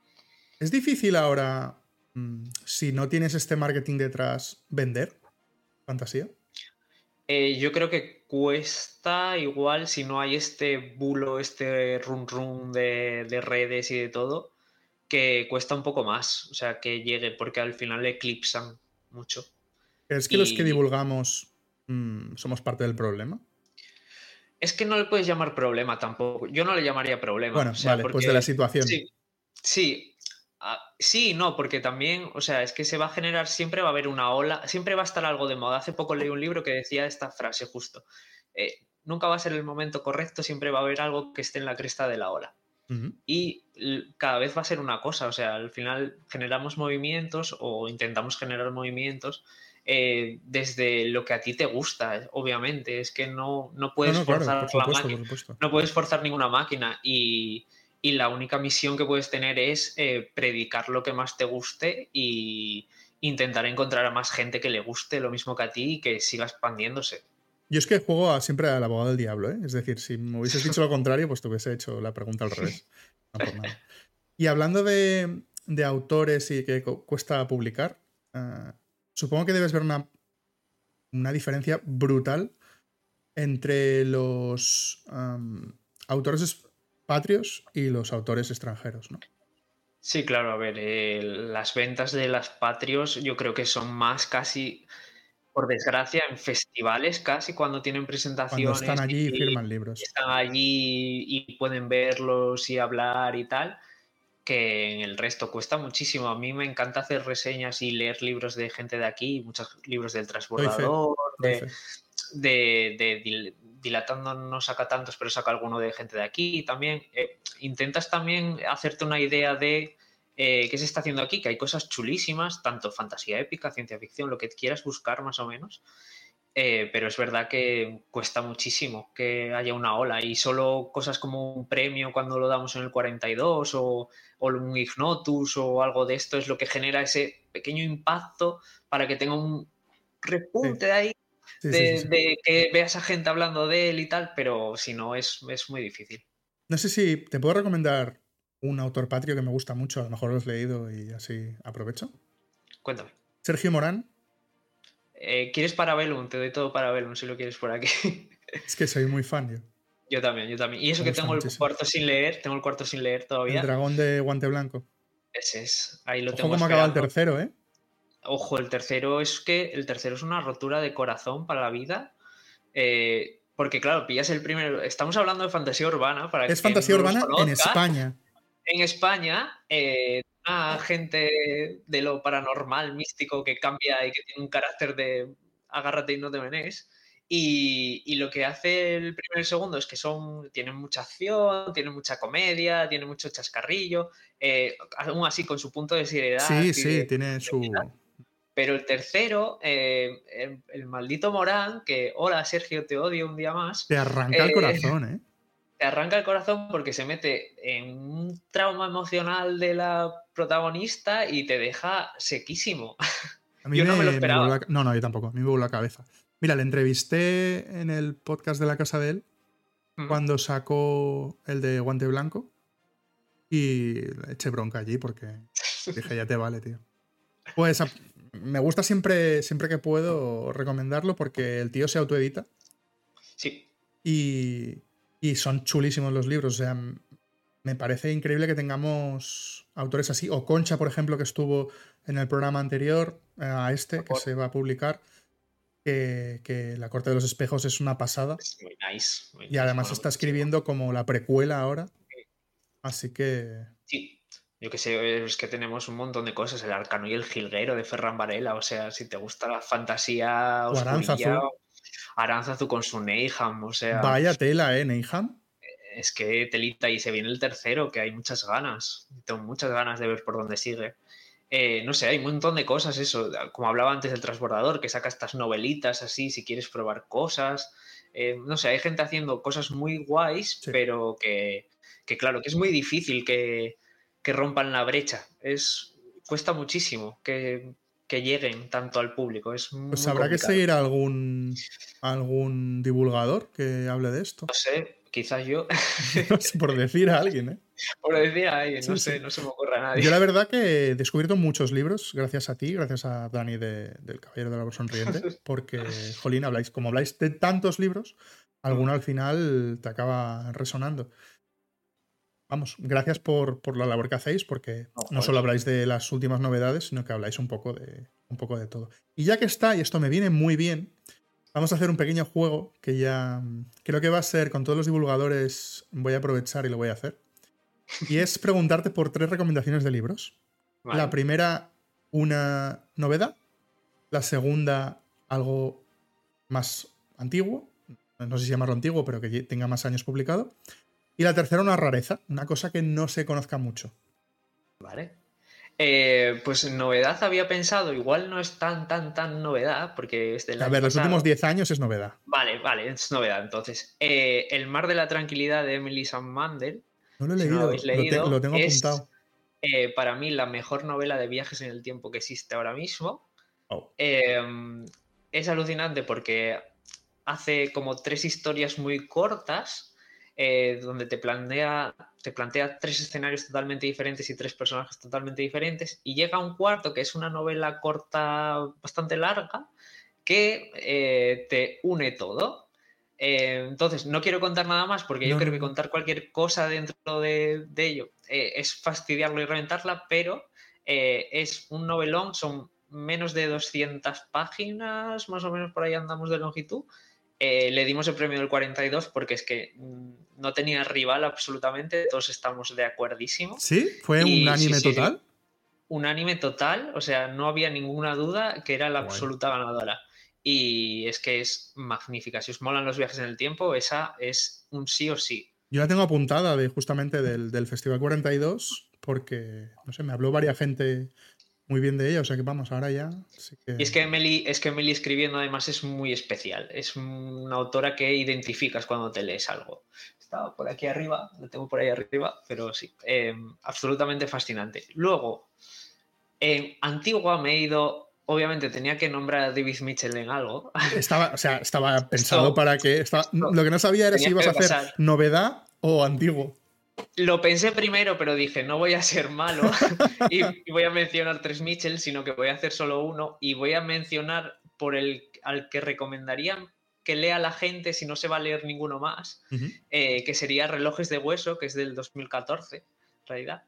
Es difícil ahora, mm, si no tienes este marketing detrás, vender fantasía. Eh, yo creo que cuesta igual si no hay este bulo, este run run de, redes y de todo, que cuesta un poco más, o sea, que llegue, porque al final eclipsan mucho. ¿Es que los que divulgamos mm, somos parte del problema? Es que no le puedes llamar problema tampoco. Yo no le llamaría problema. Bueno, vale, pues de la situación. Sí, sí, Ah, sí, no, porque también, o sea, es que se va a generar, siempre va a haber una ola, siempre va a estar algo de moda. Hace poco leí un libro que decía esta frase justo. Eh, nunca va a ser el momento correcto, siempre va a haber algo que esté en la cresta de la ola. Y cada vez va a ser una cosa, o sea, al final generamos movimientos o intentamos generar movimientos eh, desde lo que a ti te gusta, obviamente. Es que no, no puedes forzar la máquina. No puedes forzar ninguna máquina y, la única misión que puedes tener es eh, predicar lo que más te guste y intentar encontrar a más gente que le guste lo mismo que a ti y que siga expandiéndose. Yo es que juego siempre al abogado del diablo, ¿eh? Es decir, si me hubieses dicho lo contrario, pues te hubiese hecho la pregunta al revés. Y hablando de, autores y que cuesta publicar, ah, supongo que debes ver una, una diferencia brutal entre los autores patrios y los autores extranjeros, ¿no? Sí, claro, a ver, eh, las ventas de las patrios yo creo que son más casi por desgracia, en festivales casi cuando tienen presentaciones. están allí y firman libros. Están allí y pueden verlos y hablar y tal, que en el resto cuesta muchísimo. A mí me encanta hacer reseñas y leer libros de gente de aquí, muchos libros del transbordador, de, de, Dilatando no saca tantos, pero saca alguno de gente de aquí también. Eh, intentas también hacerte una idea de eh, ¿Qué se está haciendo aquí? Que hay cosas chulísimas, tanto fantasía épica, ciencia ficción, lo que quieras buscar más o menos. Eh, pero es verdad que cuesta muchísimo que haya una ola y solo cosas como un premio cuando lo damos en el 42 o, un Ignotus o algo de esto es lo que genera ese pequeño impacto para que tenga un repunte ahí de, de, que veas a gente hablando de él y tal, pero si no es, es muy difícil. No sé si te puedo recomendar un autor patrio que me gusta mucho, a lo mejor lo has leído y así aprovecho. Cuéntame. Sergio Morán. Eh, ¿Quieres Parabellum? Te doy todo Parabellum si lo quieres por aquí. es que soy muy fan yo. Yo también, yo también. Y eso que tengo el cuarto sin leer, tengo el cuarto sin leer todavía. El dragón de guante blanco. Ese es, ahí lo Ojo tengo. cómo acaba el tercero, ¿eh? Ojo, el tercero es que el tercero es una rotura de corazón para la vida. Eh, porque claro, pillas el primero. Estamos hablando de fantasía urbana. Para es fantasía urbana en España en España, eh, una gente de lo paranormal, místico, que cambia y que tiene un carácter de agárrate y no te venés. Y, lo que hace el primero y el segundo es que son, tienen mucha acción, tienen mucha comedia, tienen mucho chascarrillo, eh, aún así con su punto de seriedad. Sí, sí, tiene su... Pero el tercero, eh, el, maldito Morán, que hola Sergio, te odio un día más. Te arranca el corazón, ¿eh? te arranca el corazón porque se mete en un trauma emocional de la protagonista y te deja sequísimo. yo no me lo esperaba. no, no, yo tampoco. A mí me voló la cabeza. Mira, le entrevisté en el podcast de la casa de él cuando sacó el de Guante Blanco y le eché bronca allí porque dije, ya te vale, tío. Pues me gusta siempre, siempre que puedo recomendarlo porque el tío se autoedita. Sí. Y, y son chulísimos los libros. O sea, me parece increíble que tengamos autores así. O Concha, por ejemplo, que estuvo en el programa anterior eh, a este, que se va a publicar. Que, La Corte de los Espejos es una pasada. Es muy nice. y además está escribiendo como la precuela ahora. Así que. Sí. Yo que sé, es que tenemos un montón de cosas. El arcano y el jilguero de Ferran Varela. O sea, si te gusta la fantasía. Oscurilla, Aranzazu con su Neyham, o sea. Vaya tela, ¿eh? Neyham. Es que telita y se viene el tercero, que hay muchas ganas. Tengo muchas ganas de ver por dónde sigue. Eh, no sé, hay un montón de cosas, eso. Como hablaba antes del transbordador, que saca estas novelitas así, si quieres probar cosas. Eh, no sé, hay gente haciendo cosas muy guays, pero que, claro, que es muy difícil que, que rompan la brecha. Es, cuesta muchísimo que, que lleguen tanto al público. Es pues habrá que seguir algún, algún divulgador que hable de esto. No sé, quizás yo. por decir a alguien, ¿eh? Por decir a alguien, no sé, no se me ocurre a nadie. Yo la verdad que he descubierto muchos libros gracias a ti, gracias a Dani del Caballero de la Sonriente, porque, jolín, habláis, como habláis de tantos libros, alguno al final te acaba resonando vamos, gracias por, la labor que hacéis, porque no, solo habláis de las últimas novedades, sino que habláis un poco, de, un poco de todo. Y ya que está, y esto me viene muy bien, vamos a hacer un pequeño juego que ya creo que va a ser con todos los divulgadores, voy a aprovechar y lo voy a hacer. Y es preguntarte por tres recomendaciones de libros. La primera, una novedad. La segunda, algo más antiguo, no sé si llamarlo antiguo, pero que tenga más años publicado. Y la tercera, una rareza, una cosa que no se conozca mucho. Vale. Eh, pues novedad había pensado, igual no es tan, tan, tan novedad, porque es A ver, los últimos 10 años es novedad. Vale, vale, es novedad. Entonces, eh, El mar de la tranquilidad de Emily Sandmander. No lo he leído, lo, tengo apuntado. Eh, para mí, la mejor novela de viajes en el tiempo que existe ahora mismo. Oh. Es alucinante porque hace como tres historias muy cortas eh, donde te plantea, te plantea tres escenarios totalmente diferentes y tres personajes totalmente diferentes, y llega un cuarto que es una novela corta bastante larga que eh, te une todo. Eh, entonces, no quiero contar nada más porque yo creo que contar cualquier cosa dentro de, ello es fastidiarlo y reventarla, pero es un novelón, son menos de 200 páginas, más o menos por ahí andamos de longitud, eh, le dimos el premio del 42 porque es que mm, no tenía rival absolutamente, todos estamos de acuerdísimo. ¿Sí? ¿Fue un anime total? un anime total, o sea, no había ninguna duda que era la absoluta ganadora. Y es que es magnífica. Si os molan los viajes en el tiempo, esa es un sí o sí. Yo la tengo apuntada de justamente del, del Festival 42 porque, no sé, me habló varias gente muy bien de ella, o sea que vamos, ahora ya. Y es que, Emily, es que Emily escribiendo además es muy especial, es una autora que identificas cuando te lees algo. Estaba por aquí arriba, lo tengo por ahí arriba, pero sí, eh, absolutamente fascinante. Luego, en Antigua me he ido, obviamente tenía que nombrar a David Mitchell en algo. Estaba, o sea, estaba pensado para que... lo que no sabía era si ibas a hacer novedad o antiguo. Lo pensé primero, pero dije, no voy a ser malo y, voy a mencionar tres Mitchell, sino que voy a hacer solo uno y voy a mencionar por el al que recomendaría que lea la gente si no se va a leer ninguno más, eh, que sería Relojes de Hueso, que es del 2014, en realidad.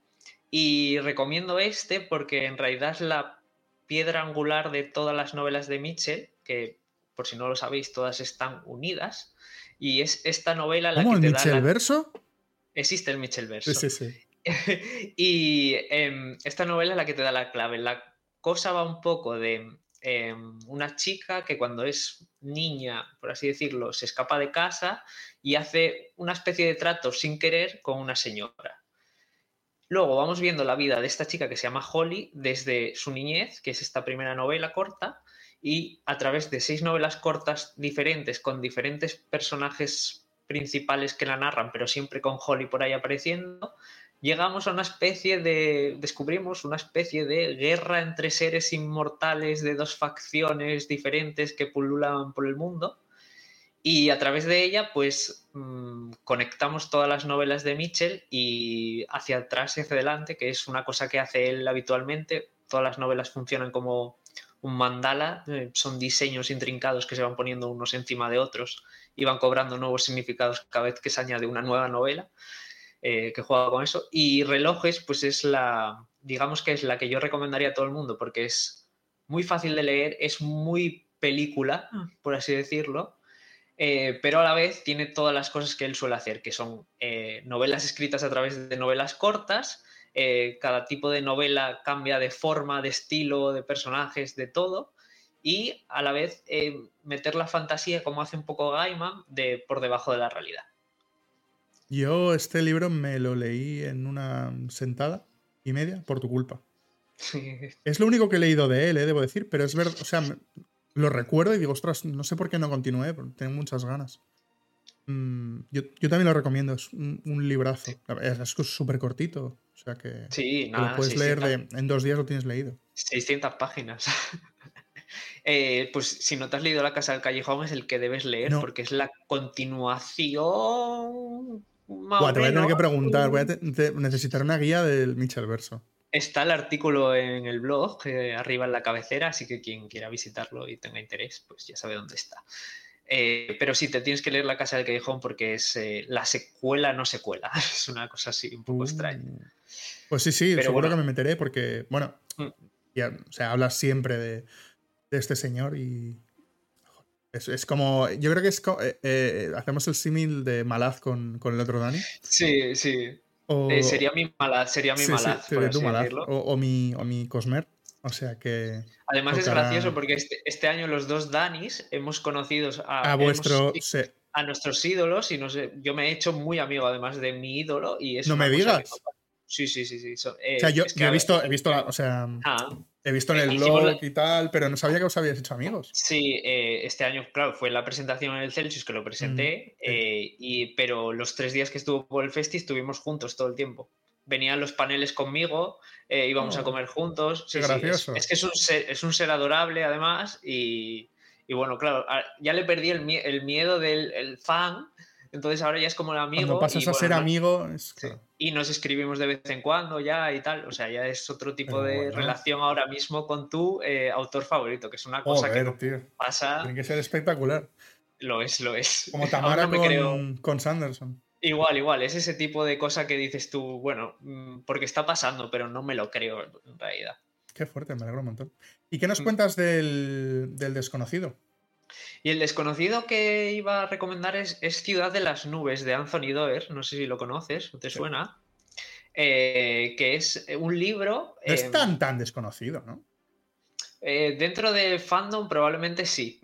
Y recomiendo este porque en realidad es la piedra angular de todas las novelas de Mitchell, que por si no lo sabéis, todas están unidas. Y es esta novela la que te da. La... verso? Existe el Mitchell verso. Sí, sí, y em, esta novela es la que te da la clave. La cosa va un poco de em, una chica que cuando es niña, por así decirlo, se escapa de casa y hace una especie de trato sin querer con una señora. Luego vamos viendo la vida de esta chica que se llama Holly desde su niñez, que es esta primera novela corta, y a través de seis novelas cortas diferentes con diferentes personajes principales que la narran, pero siempre con Holly por ahí apareciendo, llegamos a una especie de, descubrimos una especie de guerra entre seres inmortales de dos facciones diferentes que pululaban por el mundo. Y a través de ella, pues mm, conectamos todas las novelas de Mitchell y hacia atrás y hacia adelante, que es una cosa que hace él habitualmente. Todas las novelas funcionan como un mandala, eh, son diseños intrincados que se van poniendo unos encima de otros y van cobrando nuevos significados cada vez que se añade una nueva novela eh, que juega con eso. Y relojes, pues es la, digamos que es la que yo recomendaría a todo el mundo porque es muy fácil de leer, es muy película, por así decirlo, eh, pero a la vez tiene todas las cosas que él suele hacer, que son novelas escritas a través de novelas cortas, eh, cada tipo de novela cambia de forma, de estilo, de personajes, de todo, y a la vez eh, meter la fantasía, como hace un poco Gaiman, de por debajo de la realidad. Yo este libro me lo leí en una sentada y media por tu culpa. Es lo único que he leído de él, eh, debo decir, pero es verdad, o sea, lo recuerdo y digo, ostras, no sé por qué no continué, tengo muchas ganas. Mm, yo, también lo recomiendo, es un, librazo. Es súper cortito, o sea que sí, lo puedes leer en dos días, lo tienes leído. 600 páginas. Eh, pues si no te has leído La Casa del Callejón es el que debes leer porque es la continuación. Buah, te voy a tener que preguntar, voy a necesitar una guía del Mitchell Verso. Está el artículo en el blog, eh, arriba en la cabecera, así que quien quiera visitarlo y tenga interés, pues ya sabe dónde está. Eh, pero sí, te tienes que leer La Casa del Callejón porque es eh, la secuela no secuela. Es una cosa así un poco extraña. Uh. Pues sí, sí, seguro que me meteré porque, bueno, mm. ya, o sea, hablas siempre de, este señor y. Es, como. Yo creo que es. Eh, hacemos el símil de Malaz con, el otro Dani. Sí, sí. sería mi Malaz, sería mi Malaz. o, mi, o mi Cosmer. O sea que. Además es gracioso porque este, este, año los dos Danis hemos conocido a. A vuestro. a nuestros ídolos y no sé, yo me he hecho muy amigo además de mi ídolo y es No me que digas. Sí, sí, sí, sí. so- eh, O sea, yo, es que, yo he visto, he visto, la- o sea, ah, he visto en el blog la- y tal, pero no sabía que os habías hecho amigos. Sí, eh, este año, claro, fue la presentación en el Celsius que lo presenté, Mm, sí. eh, y, pero los tres días que estuvo por el festi estuvimos juntos todo el tiempo. Venían los paneles conmigo, eh, íbamos a Oh, comer juntos. qué sí, es- gracioso. es, que es un, ser, es un ser adorable además y, y bueno, claro, ya le perdí el, el miedo del el fan, entonces ahora ya es como el amigo. Cuando pasas y, a bueno, ser amigo, es Sí. claro. Y nos escribimos de vez en cuando ya y tal. O sea, ya es otro tipo Pero de bueno. relación ahora mismo con tu eh, autor favorito, que es una cosa que no pasa. Tiene que ser espectacular. Lo es, lo es. Como Tamara no me con, creo- con Sanderson. Igual, igual. Es ese tipo de cosa que dices tú, bueno, mm, porque está pasando, pero no me lo creo en realidad. Qué fuerte, me alegro un montón. ¿Y qué nos Mm. cuentas del, del desconocido? Y el desconocido que iba a recomendar es, es Ciudad de las Nubes de Anthony Doerr. No sé si lo conoces, ¿te suena? Eh, que es un libro. No es eh, tan, tan desconocido, ¿no? eh, dentro del fandom, probablemente sí.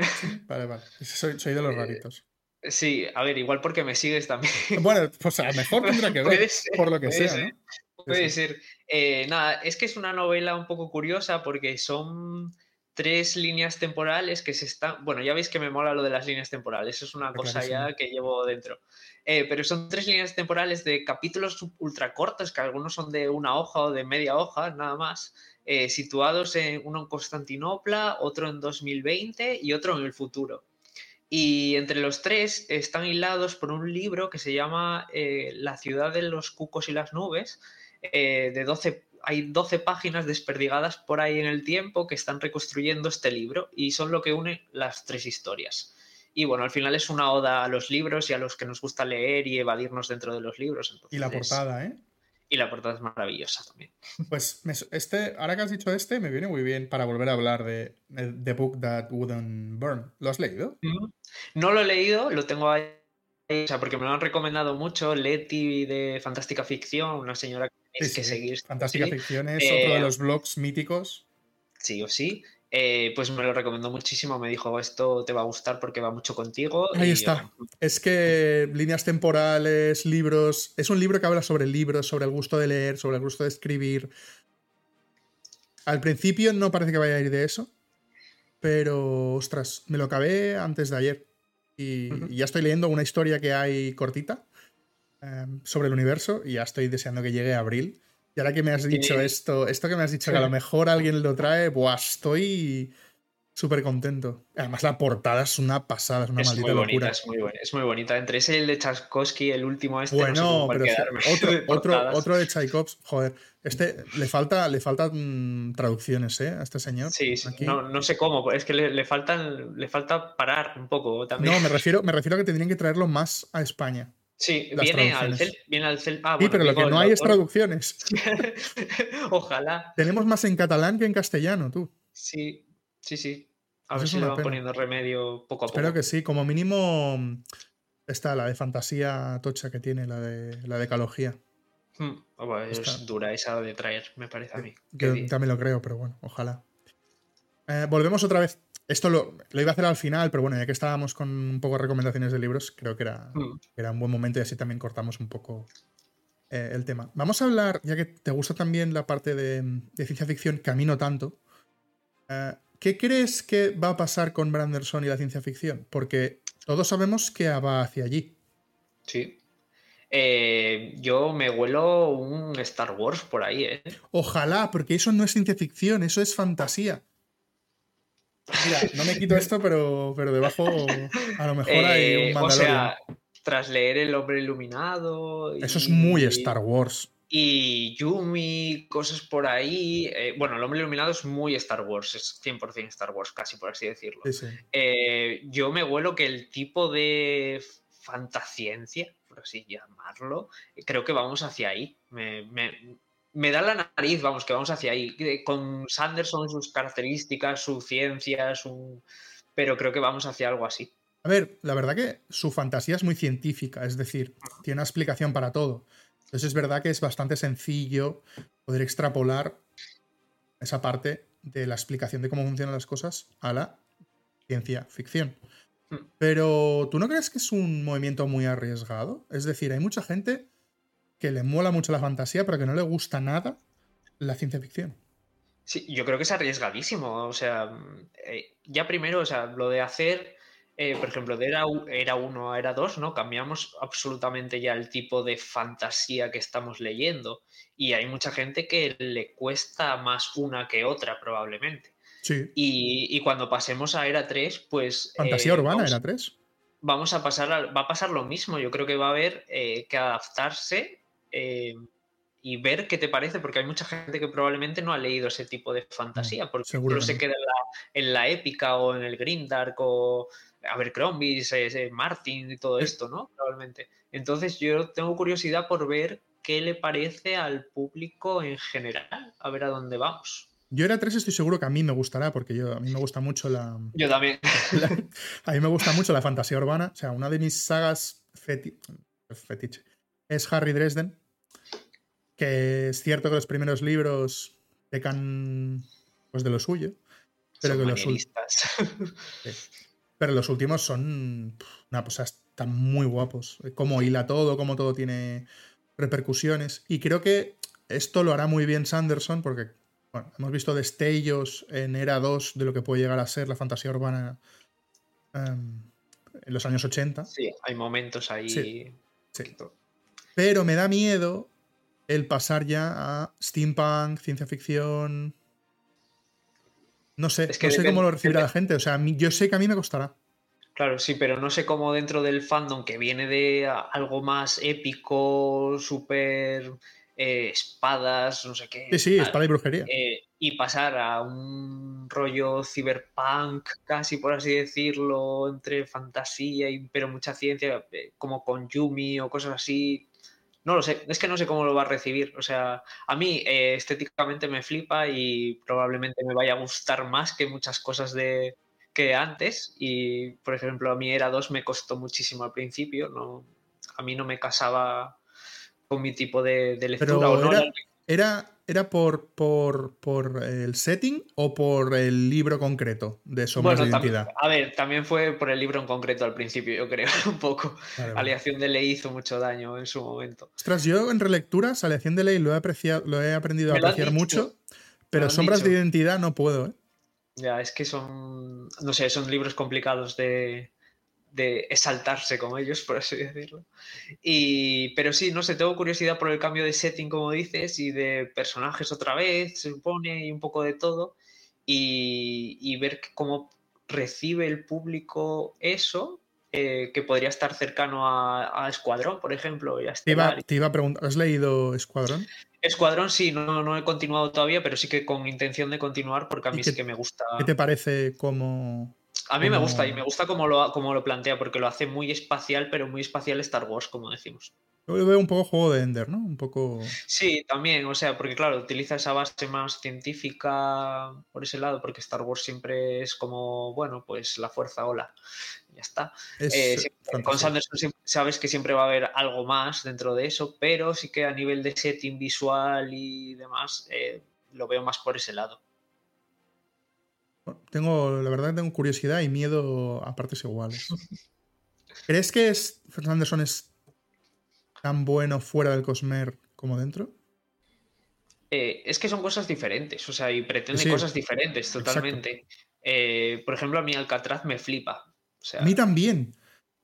Vale, vale. Soy, soy de los Eh, raritos. Sí, a ver, igual porque me sigues también. Bueno, pues a lo mejor tendrá que ver, ser, por lo que sea, ser. ¿no? Puede sí. ser. Eh, nada, es que es una novela un poco curiosa porque son tres líneas temporales que se están. Bueno, ya veis que me mola lo de las líneas temporales, es una cosa ya que llevo dentro. Eh, pero son tres líneas temporales de capítulos ultra cortos, que algunos son de una hoja o de media hoja, nada más, eh, situados en uno en Constantinopla, otro en 2020 y otro en el futuro. Y entre los tres están hilados por un libro que se llama eh, La ciudad de los cucos y las nubes, eh, de 12, hay 12 páginas desperdigadas por ahí en el tiempo que están reconstruyendo este libro y son lo que une las tres historias. Y bueno, al final es una oda a los libros y a los que nos gusta leer y evadirnos dentro de los libros. Y la entonces- portada, ¿eh? Y la portada es maravillosa también. Pues me este, ahora que has dicho este, me viene muy bien para volver a hablar de The Book That Wouldn't Burn. ¿Lo has leído? No lo he leído, lo tengo ahí, o sea, porque me lo han recomendado mucho. Leti de Fantástica Ficción, una señora Sí, que seguir. Fantástica Ficción es Eh, otro de los blogs míticos. sí o sí. Eh, pues me lo recomendó muchísimo. Me dijo, esto te va a gustar porque va mucho contigo. Ahí y, está. eh, Es que líneas temporales, libros. Es un libro que habla sobre libros, sobre el gusto de leer, sobre el gusto de escribir. Al principio no parece que vaya a ir de eso, pero ostras, me lo acabé antes de ayer. Y ya estoy leyendo una historia que hay cortita em, sobre el universo y ya estoy deseando que llegue abril. Y ahora que me has dicho esto, esto que me has dicho que a lo mejor alguien lo trae, buah, estoy súper contento. Además, la portada es una pasada, es una es muy maldita bonita, locura. es muy bonita, es muy bonita. Entre ese el de Tchaikovsky, el último este, no sé pero sí, otro, de otro, otro de Tchaikovsky, joder, este le falta, le faltan traducciones, ¿eh? A este señor. Sí, sí, Aquí. No, no sé cómo, es que le, le faltan, le falta parar un poco también. No, me refiero, me refiero a que tendrían que traerlo más a España. Sí, viene al, cel, viene al cel. Ah, sí, bueno, pero lo que no hay es traducciones. Ojalá. Tenemos más en catalán que en castellano, tú. Sí, sí, sí. A ver si le van pena. poniendo remedio poco a poco. Espero que sí, como mínimo mm, está la de fantasía tocha que tiene, la de la de ecología. Hmm, oh, bueno, Es dura esa de traer, me parece a mí. Yo también lo creo, pero bueno, ojalá. Eh, volvemos otra vez. Esto lo, lo iba a hacer al final, pero bueno, ya que estábamos con un poco de recomendaciones de libros, creo que era, Hmm, era un buen momento y así también cortamos un poco eh, el tema. Vamos a hablar, ya que te gusta también la parte de, de ciencia ficción, que a mí no tanto. eh, ¿Qué crees que va a pasar con Branderson y la ciencia ficción? Porque todos sabemos que va hacia allí. Sí. Eh, yo me huelo un Star Wars por ahí, ¿eh? Ojalá, porque eso no es ciencia ficción, eso es fantasía. Mira, no me quito esto, pero, pero debajo a lo mejor hay Eh, un o Mandalorian. sea, tras leer El Hombre Iluminado. eso es y- muy Star Wars. Y Yumi, cosas por ahí. eh, bueno, El Hombre Iluminado es muy Star Wars, es 100% Star Wars, casi por así decirlo. Sí, sí. Eh, yo me huelo que el tipo de fantasciencia, por así llamarlo, creo que vamos hacia ahí. Me, me- me da la nariz, vamos, que vamos hacia ahí. Con Sanderson, sus características, su ciencia, su... pero creo que vamos hacia algo así. A ver, la verdad que su fantasía es muy científica, es decir, tiene una explicación para todo. Entonces es verdad que es bastante sencillo poder extrapolar esa parte de la explicación de cómo funcionan las cosas a la ciencia ficción. Hmm. Pero ¿tú no crees que es un movimiento muy arriesgado? Es decir, hay mucha gente que le mola mucho la fantasía, pero que no le gusta nada la ciencia ficción. Sí, yo creo que es arriesgadísimo. O sea, eh, ya primero, o sea, lo de hacer, eh, por ejemplo, de era, era 1 a era 2, ¿no? Cambiamos absolutamente ya el tipo de fantasía que estamos leyendo. Y hay mucha gente que le cuesta más una que otra, probablemente. Sí. Y, y cuando pasemos a era 3, pues. Fantasía eh, urbana vamos- era 3. vamos a pasar a- va a pasar lo mismo. Yo creo que va a haber que adaptarse eh, y ver qué te parece, porque hay mucha gente que probablemente no ha leído ese tipo de fantasía, porque solo se queda en la, en la épica o en el Grimdark o Abercrombie, eh, Martin y todo esto, ¿no? Probablemente. Entonces yo tengo curiosidad por ver qué le parece al público en general, a ver a dónde vamos. Yo era 3 estoy seguro que a mí me gustará, porque yo, a mí me gusta mucho la, Yo también. la- a mí me gusta mucho la fantasía urbana. O sea, una de mis sagas feti- fetiche es Harry Dresden. Que es cierto que los primeros libros pecan pues de lo suyo. Pero Son que los, pero últimos son una cosa, están muy guapos. Cómo hila todo, cómo todo tiene repercusiones. Y creo que esto lo hará muy bien Sanderson, porque bueno, hemos visto destellos en Era 2 de lo que puede llegar a ser la fantasía urbana em, en los años 80. Sí, hay momentos ahí. Sí, Pero me da miedo el pasar ya a steampunk, ciencia ficción. No sé, Es que no sé cómo lo recibirá la gente. O sea, yo sé que a mí me costará. Claro, sí, pero no sé cómo dentro del fandom que viene de algo más épico, súper eh, espadas, no sé qué. Sí, sí, tal, espada y brujería. eh, y pasar a un rollo cyberpunk, casi por así decirlo, entre fantasía y pero mucha ciencia, eh, como con Yumi o cosas así. No lo sé, es que no sé cómo lo va a recibir. O sea, a mí eh, estéticamente me flipa y probablemente me vaya a gustar más que muchas cosas de que antes. Y, por ejemplo, a mí Era 2 me costó muchísimo al principio. No, a mí no me casaba con mi tipo de, de lectura. Pero o no era- era- ¿Era, por, por, por el setting o por el libro concreto de Sombras Bueno, de Identidad? a ver, también fue por el libro en concreto al principio, yo creo, un poco. Vale, vale. Aleación de ley hizo mucho daño en su momento. Ostras, yo en relecturas, Aleación de Ley lo he, apreciado, lo he aprendido a apreciar mucho, pero Sombras de. Identidad no puedo, ¿eh? Ya, es que son, no sé, son libros complicados de, de exaltarse con ellos, por así decirlo. Y, pero sí, no sé, tengo curiosidad por el cambio de setting, como dices, y de personajes otra vez, se supone, y un poco de todo, y, y ver cómo recibe el público eso, eh, que podría estar cercano a, a Escuadrón, por ejemplo, y a Te iba, Estelar. te iba a preguntar, ¿has leído Escuadrón? Escuadrón sí, no, no he continuado todavía, pero sí que con intención de continuar, porque a ¿Y mí qué- sí que me gusta. ¿Qué te parece como... A mí me como- gusta y me gusta cómo lo, cómo lo plantea, porque lo hace muy espacial, pero muy espacial Star Wars, como decimos. Yo veo un poco juego de Ender, ¿no? Un poco... Sí, también, o sea, porque claro, utiliza esa base más científica por ese lado, porque Star Wars siempre es como, bueno, pues la fuerza, hola, ya está. Es Eh, siempre- con. Sanderson sabes que siempre va a haber algo más dentro de eso, pero sí que a nivel de setting visual y demás, eh, lo veo más por ese lado. Bueno, Tengo, la verdad, tengo curiosidad y miedo a partes iguales. ¿Crees que es, Sanderson es tan bueno fuera del Cosmer como dentro? Eh, es que son cosas diferentes, o sea, y pretende Sí, cosas diferentes totalmente. Eh, por ejemplo, a mí Alcatraz me flipa. O sea, A mí también.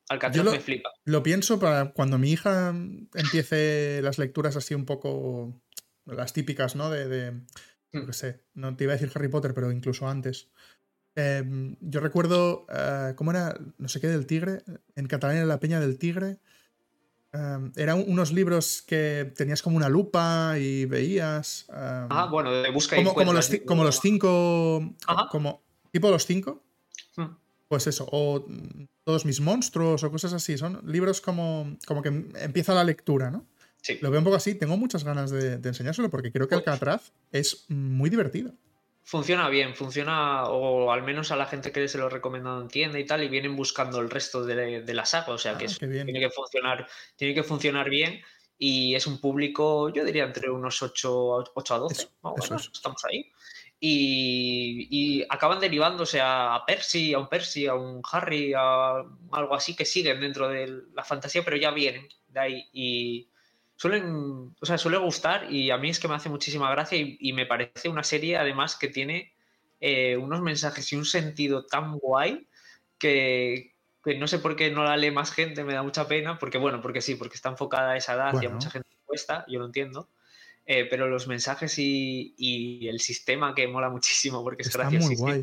Alcatraz yo lo- me flipa. Lo pienso para cuando mi hija empiece las lecturas así un poco las típicas, ¿no? De, de yo qué sé, no te iba a decir Harry Potter, pero incluso antes. Eh, yo recuerdo, eh, ¿cómo era? No sé qué del tigre. En catalán era La Peña del Tigre. Eh, eran unos libros que tenías como una lupa y veías. eh, Ah, bueno, de busca y como, como, encuentra, los, como los cinco. Ajá. Como, tipo los cinco. Mm. Pues eso, o mm, todos mis monstruos o cosas así. Son libros como, como que empieza la lectura, ¿no? Sí. Lo veo un poco así. Tengo muchas ganas de, de enseñárselo porque creo que Alcatraz es muy divertido. Funciona bien, funciona, o al menos a la gente que se lo recomendado entiende y tal, y vienen buscando el resto de, de la saga, o sea que Ah, es- qué bien. tiene que funcionar, tiene que funcionar bien, y es un público, yo diría, entre unos 8, a- 8 a 12, Eso, más o eso es. estamos ahí. y, acaban derivándose a, Percy, a un Percy, a un Harry, a algo así que siguen dentro de la fantasía, pero ya vienen de ahí y suelen, o sea, suele gustar y a mí es que me hace muchísima gracia y, me parece una serie además que tiene eh, unos mensajes y un sentido tan guay que, no sé por qué no la lee más gente, me da mucha pena, porque bueno, porque sí, porque está enfocada a esa edad y a mucha gente cuesta, yo lo entiendo. Eh, pero los mensajes y, el sistema que mola muchísimo porque es Está Muy guay,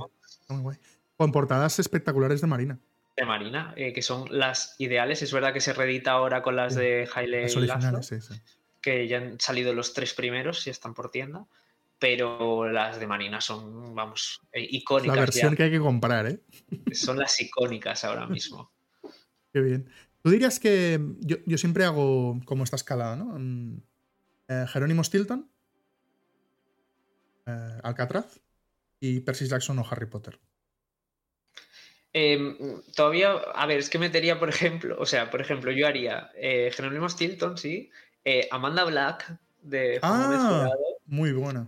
muy guay. Con portadas espectaculares de Marina. De Marina, eh, que son las ideales. Es verdad que se reedita ahora con las de Haile las originales, sí, sí. que ya han salido los tres primeros y están por tienda. Pero las de Marina son, vamos, eh, icónicas. La versión que hay que comprar, ¿eh? Son las icónicas ahora mismo. Qué bien. Tú dirías que yo, yo siempre hago como esta escalada, ¿no? Mm, eh, Jerónimo Stilton, Alcatraz y Percy Jackson o Harry Potter. Em, todavía, a ver, es que metería, por ejemplo, o sea, por ejemplo, yo haría eh, Jerónimo Stilton, sí, Amanda Black de ah, Muy buena.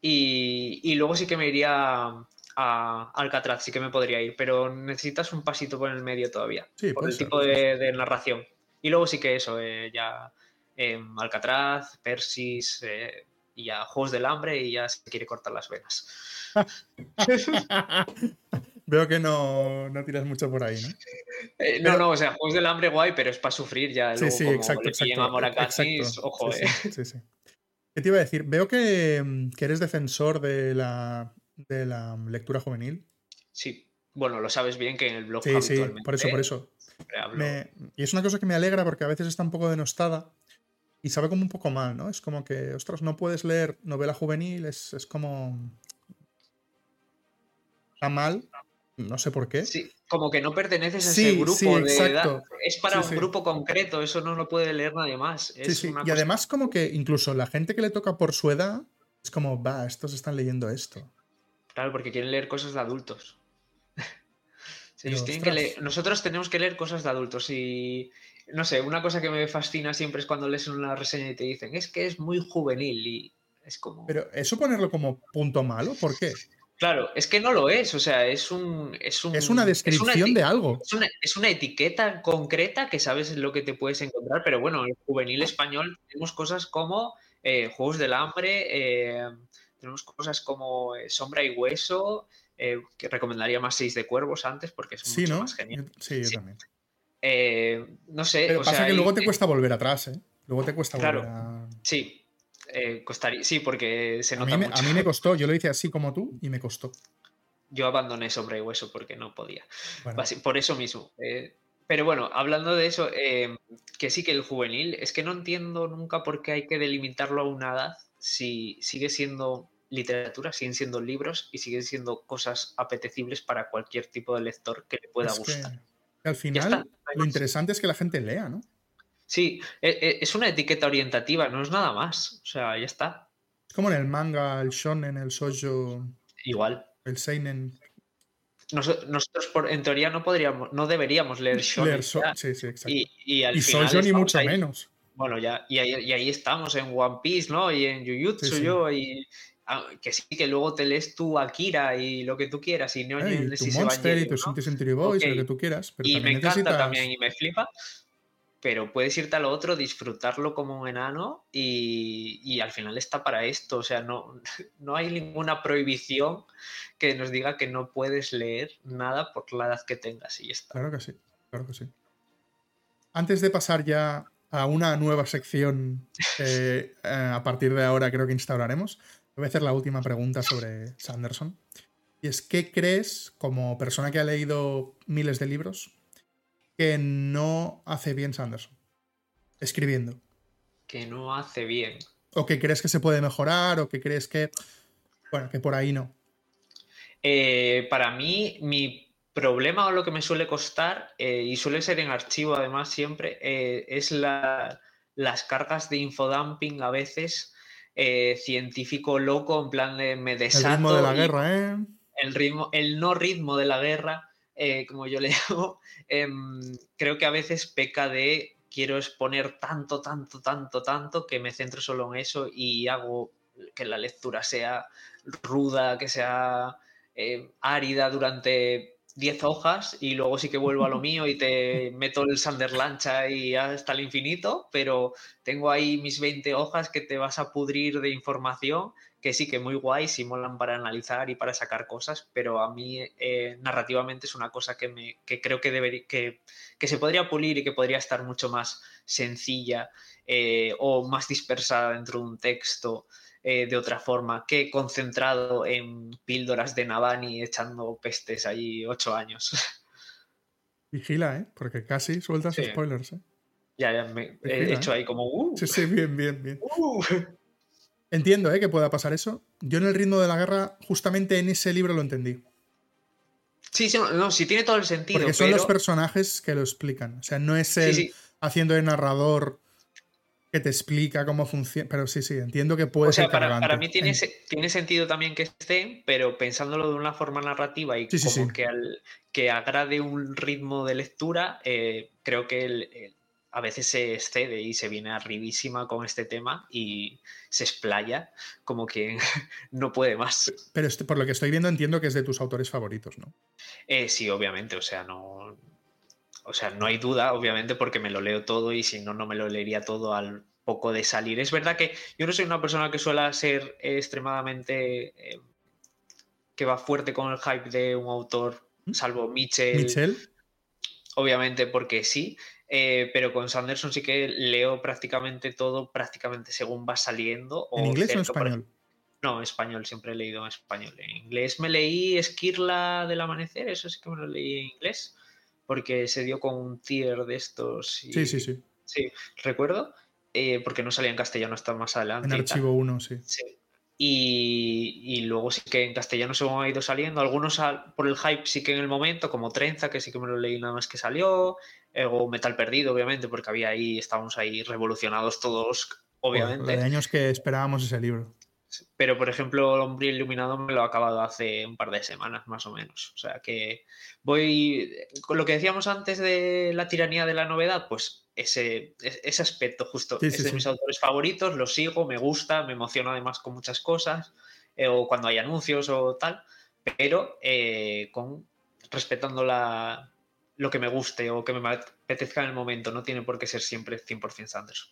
Y, luego sí que me iría a Alcatraz, sí que me podría ir, pero necesitas un pasito por el medio todavía, sí, por el tipo de, narración. Y luego sí que eso, ya Alcatraz, Persis eh, y ya Juegos del Hambre y ya se quiere cortar las venas. Veo que no, tiras mucho por ahí, ¿no? Eh, no, no, o sea, Juegos del Hambre guay, pero es para sufrir ya. Sí, sí, exacto, exacto, ojo, eh. Sí, sí. ¿Qué te iba a decir? Veo que, eres defensor de la, de la lectura juvenil. Sí, bueno, lo sabes bien que en el blog. Sí, sí, por eso, por eso. y es una cosa que me alegra porque a veces está un poco denostada y sabe como un poco mal, ¿no? Es como que, ostras, no puedes leer novela juvenil, es, como... Está mal, no sé por qué. Sí, como que no perteneces a ese grupo de edad. Es para un grupo concreto, eso no lo puede leer nadie más. y además como que incluso la gente que le toca por su edad es como, va, estos están leyendo esto. Claro, porque quieren leer cosas de adultos. Nosotros tenemos que leer cosas de adultos y, no sé, una cosa que me fascina siempre es cuando lees una reseña y te dicen, es que es muy juvenil y es como... Pero eso ponerlo como punto malo, ¿por qué? Claro, es que no lo es, o sea, es un... Es, una descripción de algo. Es una, etiqueta concreta que sabes lo que te puedes encontrar, pero bueno, en el juvenil español tenemos cosas como eh, Juegos del Hambre, eh, tenemos cosas como eh, Sombra y Hueso, que recomendaría más Seis de Cuervos antes porque es mucho más genial. Sí, yo también. No sé. Pero pasa que luego te cuesta volver atrás, ¿eh? Luego te cuesta volver a... Sí, eh, costaría, sí, porque se nota a mí, mucho. A mí me costó, yo lo hice así como tú y me costó. Yo abandoné sobre hueso porque no podía. Por eso mismo. Eh, pero bueno, hablando de eso, que sí que el juvenil, es que no entiendo nunca por qué hay que delimitarlo a una edad si sigue siendo literatura, siguen siendo libros y siguen siendo cosas apetecibles para cualquier tipo de lector que le pueda gustar. al final, lo interesante es que la gente lea, ¿no? Sí, e, e, es una etiqueta orientativa, no es nada más. O sea, ya está. Es como en el manga, el shonen, el shoujo. Igual. El seinen. nosotros, por, en teoría, no podríamos, no deberíamos leer shonen. sí, sí, exacto. Y, y, al ni mucho menos. Bueno, ya, y ahí, estamos en One Piece, ¿no? Y en Jujutsu, yo, y, Ah, que sí, que luego te lees tu Akira y lo que tú quieras y no y tu Monster y tu ¿no? Century Boys lo que tú quieras. y me encanta también y me flipa, pero puedes irte a lo otro, disfrutarlo como un enano y, al final está para esto. O sea, no, no hay ninguna prohibición que nos diga que no puedes leer nada por la edad que tengas y está. Claro que sí, claro que sí. Antes de pasar ya a una nueva sección eh, a partir de ahora creo que instauraremos, Voy a hacer la última pregunta sobre Sanderson. Y es, ¿qué crees, como persona que ha leído miles de libros, que no hace bien Sanderson? Escribiendo. Que no hace bien. O que crees que se puede mejorar, o que crees que. Bueno, que por ahí no. Eh, para mí, mi problema o lo que me suele costar, eh, y suele ser en archivo además siempre, eh, es las cargas de infodumping a veces científico loco, en plan de me desato. El ritmo de la guerra, ¿eh? El, ritmo, el no ritmo de la guerra, eh, como yo le llamo, em, creo que a veces peca de quiero exponer tanto, tanto, tanto, tanto que me centro solo en eso y hago que la lectura sea ruda, que sea eh, árida durante 10 hojas y luego sí que vuelvo a lo mío y te meto el Sanderlancha y hasta el infinito, pero tengo ahí mis 20 hojas que te vas a pudrir de información que sí que muy guay, sí molan para analizar y para sacar cosas, pero a mí eh, narrativamente es una cosa que, me, que creo que, debería, que, que, se podría pulir y que podría estar mucho más sencilla eh, o más dispersada dentro de un texto eh, de otra forma que concentrado en píldoras de Navani echando pestes ahí ocho años. Vigila, ¿eh? Porque casi sueltas spoilers, ¿eh? Ya, ya, me he hecho ahí como... Uh. Sí, sí, bien, bien, bien. Uh. Entiendo ¿eh? que pueda pasar eso. Yo en el ritmo de la guerra, justamente en ese libro lo entendí. Sí, sí, no, sí tiene todo el sentido. Porque son los personajes que lo explican. O sea, no es el haciendo de narrador que te explica cómo funciona. Pero sí, sí, entiendo que puede o sea, para, mí tiene, tiene sentido también que esté, pero pensándolo de una forma narrativa y como que, al, que agrade un ritmo de lectura, eh, creo que el, a veces se excede y se viene arribísima con este tema y se explaya como que no puede más. Pero este, por lo que estoy viendo entiendo que es de tus autores favoritos, ¿no? Eh, sí, obviamente, o sea, no... O sea, no hay duda, obviamente, porque me lo leo todo y si no, no me lo leería todo al poco de salir. Es verdad que yo no soy una persona que suele ser extremadamente... Eh, que va fuerte con el hype de un autor, ¿Mm? salvo Mitchell. ¿Mitchell? Obviamente porque sí, eh, pero con Sanderson sí que leo prácticamente todo, prácticamente según va saliendo. ¿En inglés o en español? No, en español, siempre he leído en español. En inglés me leí Esquirla del Amanecer, eso sí que me lo leí en inglés, porque se dio con un tier de estos. Sí, sí, sí. Sí, recuerdo, eh, porque no salía en castellano hasta más adelante. En archivo 1, sí. Sí. Y, y, luego sí que en castellano se han ido saliendo. Algunos por el hype sí que en el momento, como Trenza, que sí que me lo leí nada más que salió o Metal Perdido, obviamente, porque había ahí, estábamos ahí revolucionados todos, obviamente. de años que esperábamos ese libro. Pero, por ejemplo, El Hombre Iluminado me lo ha acabado hace un par de semanas, más o menos. O sea que voy. Con lo que decíamos antes de la tiranía de la novedad, pues ese, ese aspecto justo es de mis autores favoritos, lo sigo, me gusta, me emociona además con muchas cosas, eh, o cuando hay anuncios o tal, pero eh, con respetando la, lo que me guste o que me apetezca en el momento. No tiene por qué ser siempre 100% Sanderson.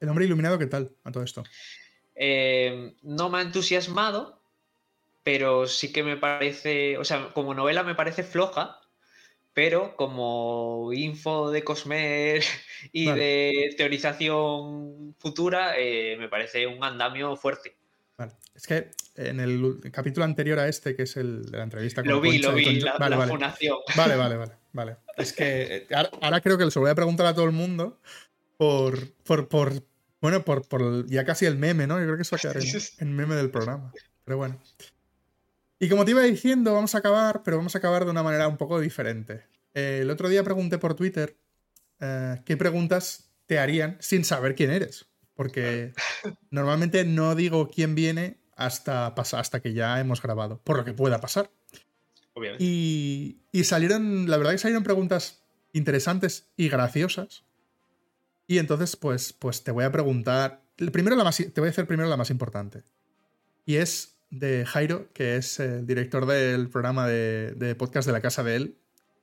¿El hombre iluminado qué tal a todo esto? Eh, no me ha entusiasmado, pero sí que me parece, o sea, como novela me parece floja, pero como info de Cosmer y de teorización futura, eh, me parece un andamio fuerte. Es que en el capítulo anterior a este, que es el de la entrevista con Lo vi, lo vi, la, vale, fundación. Vale, vale, vale, vale. Es que eh, ahora, creo que se lo voy a preguntar a todo el mundo por, por, por bueno, por, por, ya casi el meme, ¿no? Yo creo que eso va a quedar en, meme del programa. Pero bueno. Y como te iba diciendo, vamos a acabar, pero vamos a acabar de una manera un poco diferente. Eh, el otro día pregunté por Twitter eh, qué preguntas te harían sin saber quién eres. Porque normalmente no digo quién viene hasta, hasta que ya hemos grabado, por lo que pueda pasar. Y, salieron, la verdad que salieron preguntas interesantes y graciosas. Y entonces, pues, pues te voy a preguntar. Primero la más, te voy a hacer primero la más importante. Y es de Jairo, que es el director del programa de, podcast de la casa de él,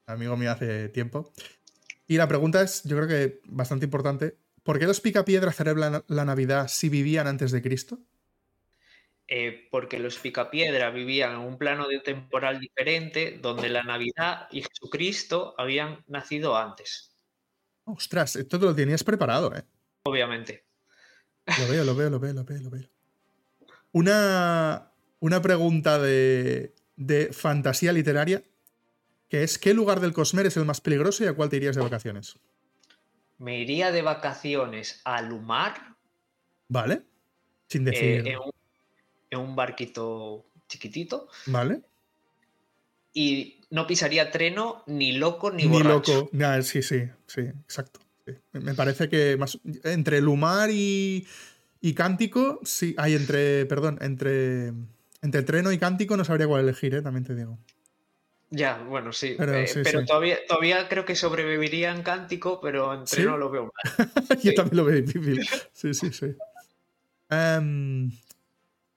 amigo mío hace tiempo. Y la pregunta es, yo creo que bastante importante. ¿Por qué los picapiedra celebran la Navidad si vivían antes de Cristo? Eh, porque los picapiedra vivían en un plano de temporal diferente, donde la Navidad y Jesucristo habían nacido antes. Ostras, esto te lo tenías preparado, ¿eh? Obviamente. Lo veo, lo veo, lo veo, lo veo, lo veo. Una, una pregunta de, de fantasía literaria, que es ¿qué lugar del Cosmer es el más peligroso y a cuál te irías de vacaciones? Me iría de vacaciones a Lumar. Vale. Sin decir. Eh, en un barquito chiquitito. Vale. Y no pisaría treno ni loco ni, ni loco. sí, sí, sí, exacto. Me parece que más entre Lumar y, y Cántico, sí, hay entre, perdón, entre entre Treno y Cántico no sabría cuál elegir, ¿eh? también te digo. Ya, bueno, sí. Pero, eh, Todavía, todavía creo que sobreviviría en Cántico, pero en Treno lo veo mal. Yo también lo veo difícil. Sí, sí, sí. Em,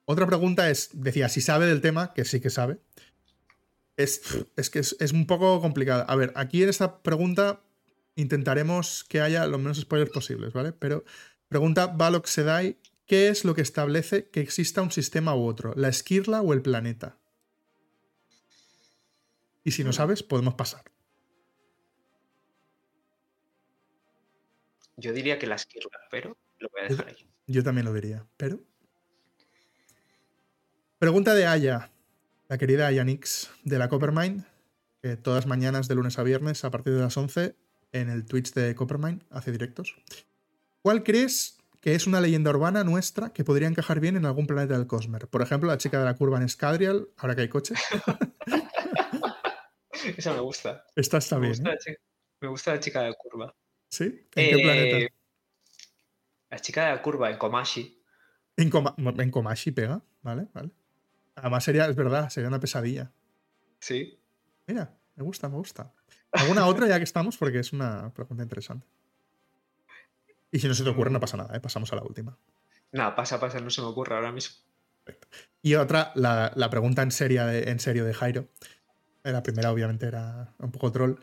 Otra pregunta es, decía, si sabe del tema, que sí que sabe. Es, es que es, es un poco complicado. A ver, aquí en esta pregunta intentaremos que haya los menos spoilers posibles, ¿vale? Pero pregunta Balok Sedai, ¿qué es lo que establece que exista un sistema u otro? ¿La esquirla o el planeta? Y si no sabes, podemos pasar. Yo diría que la esquirla, pero lo voy a dejar ahí. Yo también lo diría, pero... Pregunta de Aya, la querida Aya Nix de la Coppermind, que todas mañanas de lunes a viernes a partir de las 11 en el Twitch de Coppermind hace directos. ¿Cuál crees que es una leyenda urbana nuestra que podría encajar bien en algún planeta del Cosmer? Por ejemplo, la chica de la curva en Scadrial, ahora que hay coches. Esa me gusta. Esta está Me bien. gusta, ¿eh? chica, me gusta la chica de la curva. ¿Sí? ¿En qué Eh, planeta? La chica de la curva en Komashi. En, Koma- en Komashi pega, ¿vale? Vale. Además sería, es verdad, sería una pesadilla. Sí. Mira, me gusta, me gusta. ¿Alguna otra ya que estamos? Porque es una pregunta interesante. Y si no se te ocurre, no pasa nada, ¿eh? pasamos a la última. Nada, pasa, pasa, no se me ocurre ahora mismo. Y otra, la, la pregunta en serio, de, en serio de Jairo. Eh, La primera, obviamente, era un poco troll.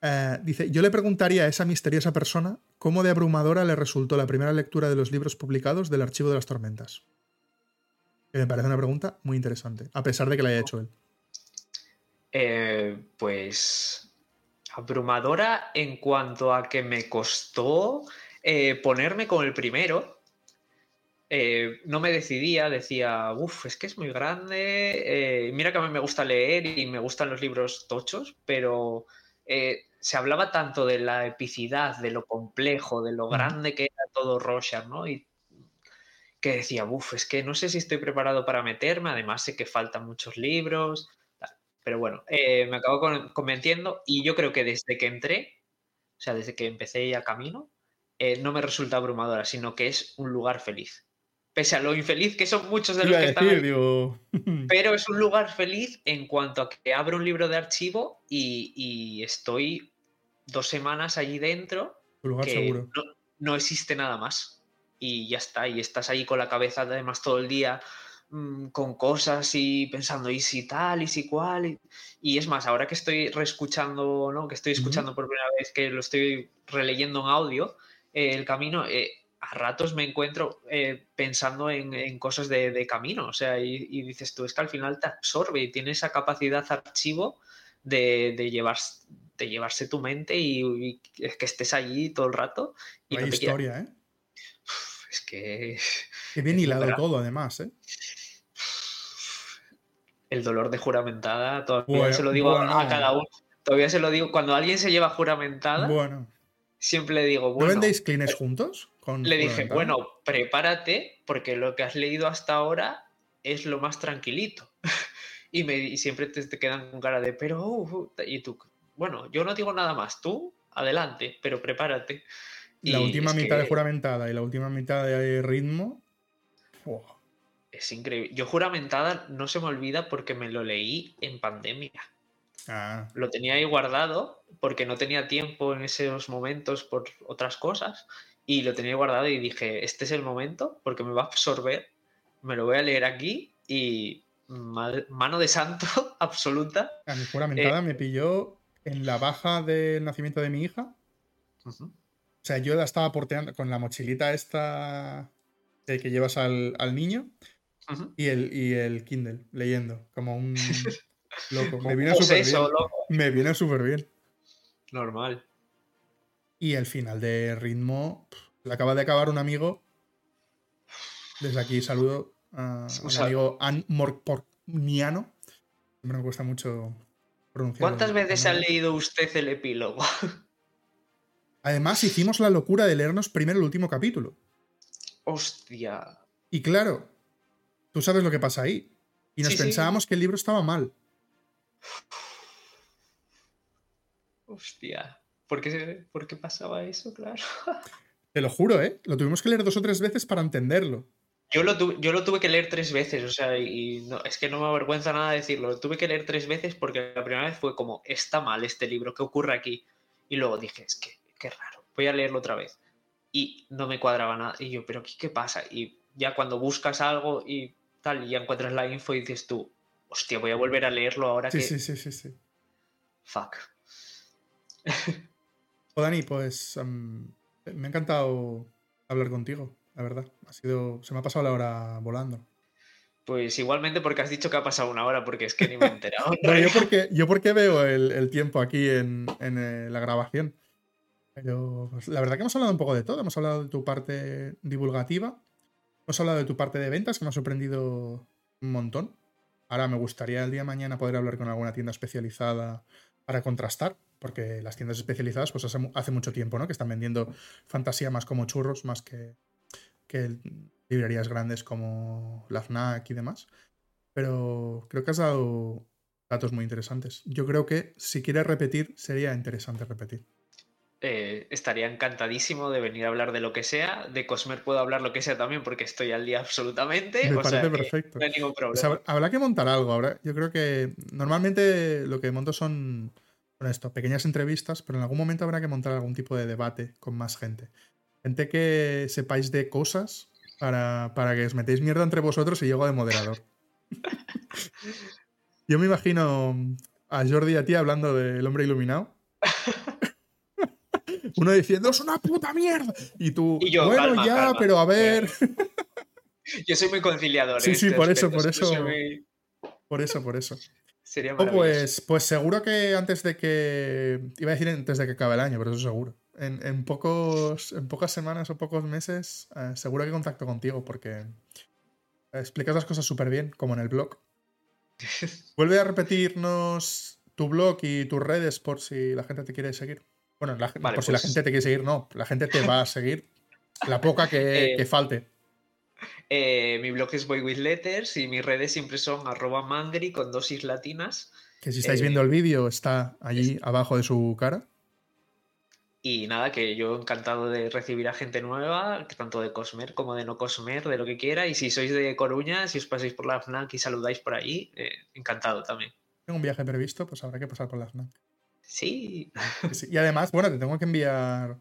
Eh, dice: Yo le preguntaría a esa misteriosa persona cómo de abrumadora le resultó la primera lectura de los libros publicados del Archivo de las Tormentas. Que me parece una pregunta muy interesante, a pesar de que la haya hecho él. Eh, pues abrumadora en cuanto a que me costó eh, ponerme con el primero. Eh, no me decidía, decía, uff, es que es muy grande. mira que a mí me gusta leer y me gustan los libros tochos, pero se hablaba tanto de la epicidad, de lo complejo, de lo grande que era todo Rorschach, ¿no? Y que decía, uff, es que no sé si estoy preparado para meterme, además sé que faltan muchos libros. Pero bueno, eh, me acabo con- convenciendo y yo creo que desde que entré, o sea, desde que empecé ya camino, eh, no me resulta abrumadora, sino que es un lugar feliz. Pese a lo infeliz que son muchos de los que están ahí, digo. pero es un lugar feliz en cuanto a que abro un libro de archivo y, y estoy dos semanas allí dentro tu lugar que seguro. no, no existe nada más. Y ya está, y estás ahí con la cabeza además todo el día mm, con cosas y pensando, y si tal, y si cual. Y, y es más, ahora que estoy reescuchando, ¿no? que estoy escuchando por primera vez, que lo estoy releyendo en audio, eh, el camino, eh, a ratos me encuentro eh, pensando en, en cosas de, de camino. O sea, y, y dices tú, es que al final te absorbe y tiene esa capacidad archivo de, de, llevar, de llevarse tu mente y, y que estés allí todo el rato. Y no historia, ¿eh? Es que Qué bien hilado todo, además, ¿eh? el dolor de juramentada, todavía Bueno, se lo digo a- bueno. a cada uno. Todavía se lo digo, cuando alguien se lleva juramentada, Bueno. siempre le digo, ¿No bueno, vendéis Kleenex juntos? Con le dije, bueno, prepárate, porque lo que has leído hasta ahora es lo más tranquilito. y, me, y siempre te, te quedan con cara de, pero, uh, uh", y tú, bueno, yo no digo nada más, tú, adelante, pero prepárate. La Y última mitad de juramentada y la última mitad de ritmo. ¡fua! Es increíble. Yo juramentada no se me olvida porque me lo leí en pandemia. Ah, Lo tenía ahí guardado porque no tenía tiempo en esos momentos por otras cosas y lo tenía guardado y dije, este es el momento porque me va a absorber, me lo voy a leer aquí y ma- mano de santo absoluta. a mi juramentada Eh. me pilló en la baja del nacimiento de mi hija. O sea, yo la estaba porteando con la mochilita esta eh, que llevas al, al niño y el, y el Kindle leyendo, como un loco. Me viene súper bien. loco. Me viene súper bien. Normal. Y el final de ritmo, lo acaba de acabar un amigo. Desde aquí saludo a sal- amigo An Morporniano. Siempre me cuesta mucho pronunciar. ¿Cuántas veces ha leído usted el epílogo? Además, hicimos la locura de leernos primero el último capítulo. Hostia. Y claro, tú sabes lo que pasa ahí. Y nos Sí, sí. pensábamos que el libro estaba mal. Hostia. ¿Por qué, por qué pasaba eso? Claro. Te lo juro, ¿eh? Lo tuvimos que leer dos o tres veces para entenderlo. Yo lo, tuve, yo lo tuve que leer tres veces, o sea, y no, es que no me avergüenza nada decirlo. Lo tuve que leer tres veces porque la primera vez fue como, está mal este libro, ¿qué ocurre aquí? Y luego dije, es que, qué raro, voy a leerlo otra vez. Y no me cuadraba nada. Y yo, pero ¿qué, qué pasa? Y ya cuando buscas algo y tal, y ya encuentras la info y dices tú, hostia, voy a volver a leerlo ahora Sí, que... sí, sí, sí, sí. Fuck. O Dani, pues am, me ha encantado hablar contigo, la verdad. Ha sido, se me ha pasado la hora volando. Pues igualmente porque has dicho que ha pasado una hora, porque es que ni me he enterado. Bueno, yo porque, yo porque veo el, el tiempo aquí en, en, eh, la grabación. Pero pues, la verdad que hemos hablado un poco de todo. Hemos hablado de tu parte divulgativa. Hemos hablado de tu parte de ventas, que me ha sorprendido un montón. Ahora me gustaría el día de mañana poder hablar con alguna tienda especializada para contrastar, porque las tiendas especializadas, pues hace, mu- hace mucho tiempo, ¿no? Que están vendiendo fantasía más como churros, más que, que librerías grandes como la FNAC y demás. Pero creo que has dado datos muy interesantes. Yo creo que si quieres repetir, sería interesante repetir. Eh, estaría encantadísimo de venir a hablar de lo que sea. De Cosmer puedo hablar lo que sea también porque estoy al día absolutamente. Me o parece perfecto. no hay ningún problema. hab- habrá que montar algo ahora. Yo creo que normalmente lo que monto son, son esto, pequeñas entrevistas, pero en algún momento habrá que montar algún tipo de debate con más gente. Gente que sepáis de cosas para, para que os metéis mierda entre vosotros y llego de moderador. Yo me imagino a Jordi y a ti hablando del hombre iluminado. Uno diciendo, es una puta mierda. Y tú, Y yo, bueno, calma, ya, calma". pero a ver. Yo soy muy conciliador. Sí, sí, este por eso, por eso. muy- Por eso, por eso. Sería Oh, pues, pues seguro que antes de que. Iba a decir antes de que acabe el año, pero eso seguro. En, en pocos, en pocas semanas o pocos meses, eh, seguro que contacto contigo porque explicas las cosas súper bien, como en el blog. Vuelve a repetirnos tu blog y tus redes por si la gente te quiere seguir. Bueno, la- Vale, por si la pues- gente te quiere seguir, no. La gente te va a seguir. La poca que, Eh, que falte. Eh, mi blog es Boy with Letters y mis redes siempre son arroba mandri con dosis latinas. Que si estáis eh, viendo el vídeo, está allí abajo de su cara. Y nada, que yo encantado de recibir a gente nueva, tanto de Cosmer como de no Cosmer, de lo que quiera. Y si sois de Coruña, si os pasáis por la FNAC y saludáis por ahí, eh, encantado también. Tengo un viaje previsto, pues habrá que pasar por la FNAC. Sí. Y además, bueno, te tengo que enviar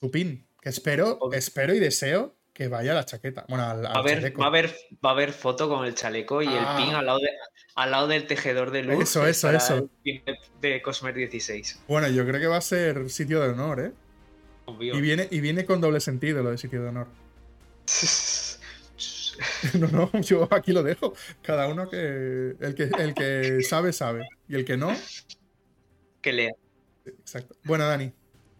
tu pin, que espero, espero y deseo que vaya a la chaqueta. Bueno, al, al va a, haber, va, a haber, va a haber foto con el chaleco y Ah. el pin al lado, de- al lado del tejedor de luz. Eso, eso, eso. el pin de, de Cosmer 16. Bueno, yo creo que va a ser sitio de honor, ¿eh? Obvio. Y viene, y viene con doble sentido lo de sitio de honor. No, no, yo aquí lo dejo. Cada uno que. El que, el que sabe, sabe. Y el que no, que lea. exacto. Bueno, Dani,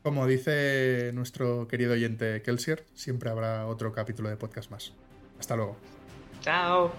como dice nuestro querido oyente Kelsier, siempre habrá otro capítulo de podcast más. Hasta luego. Chao.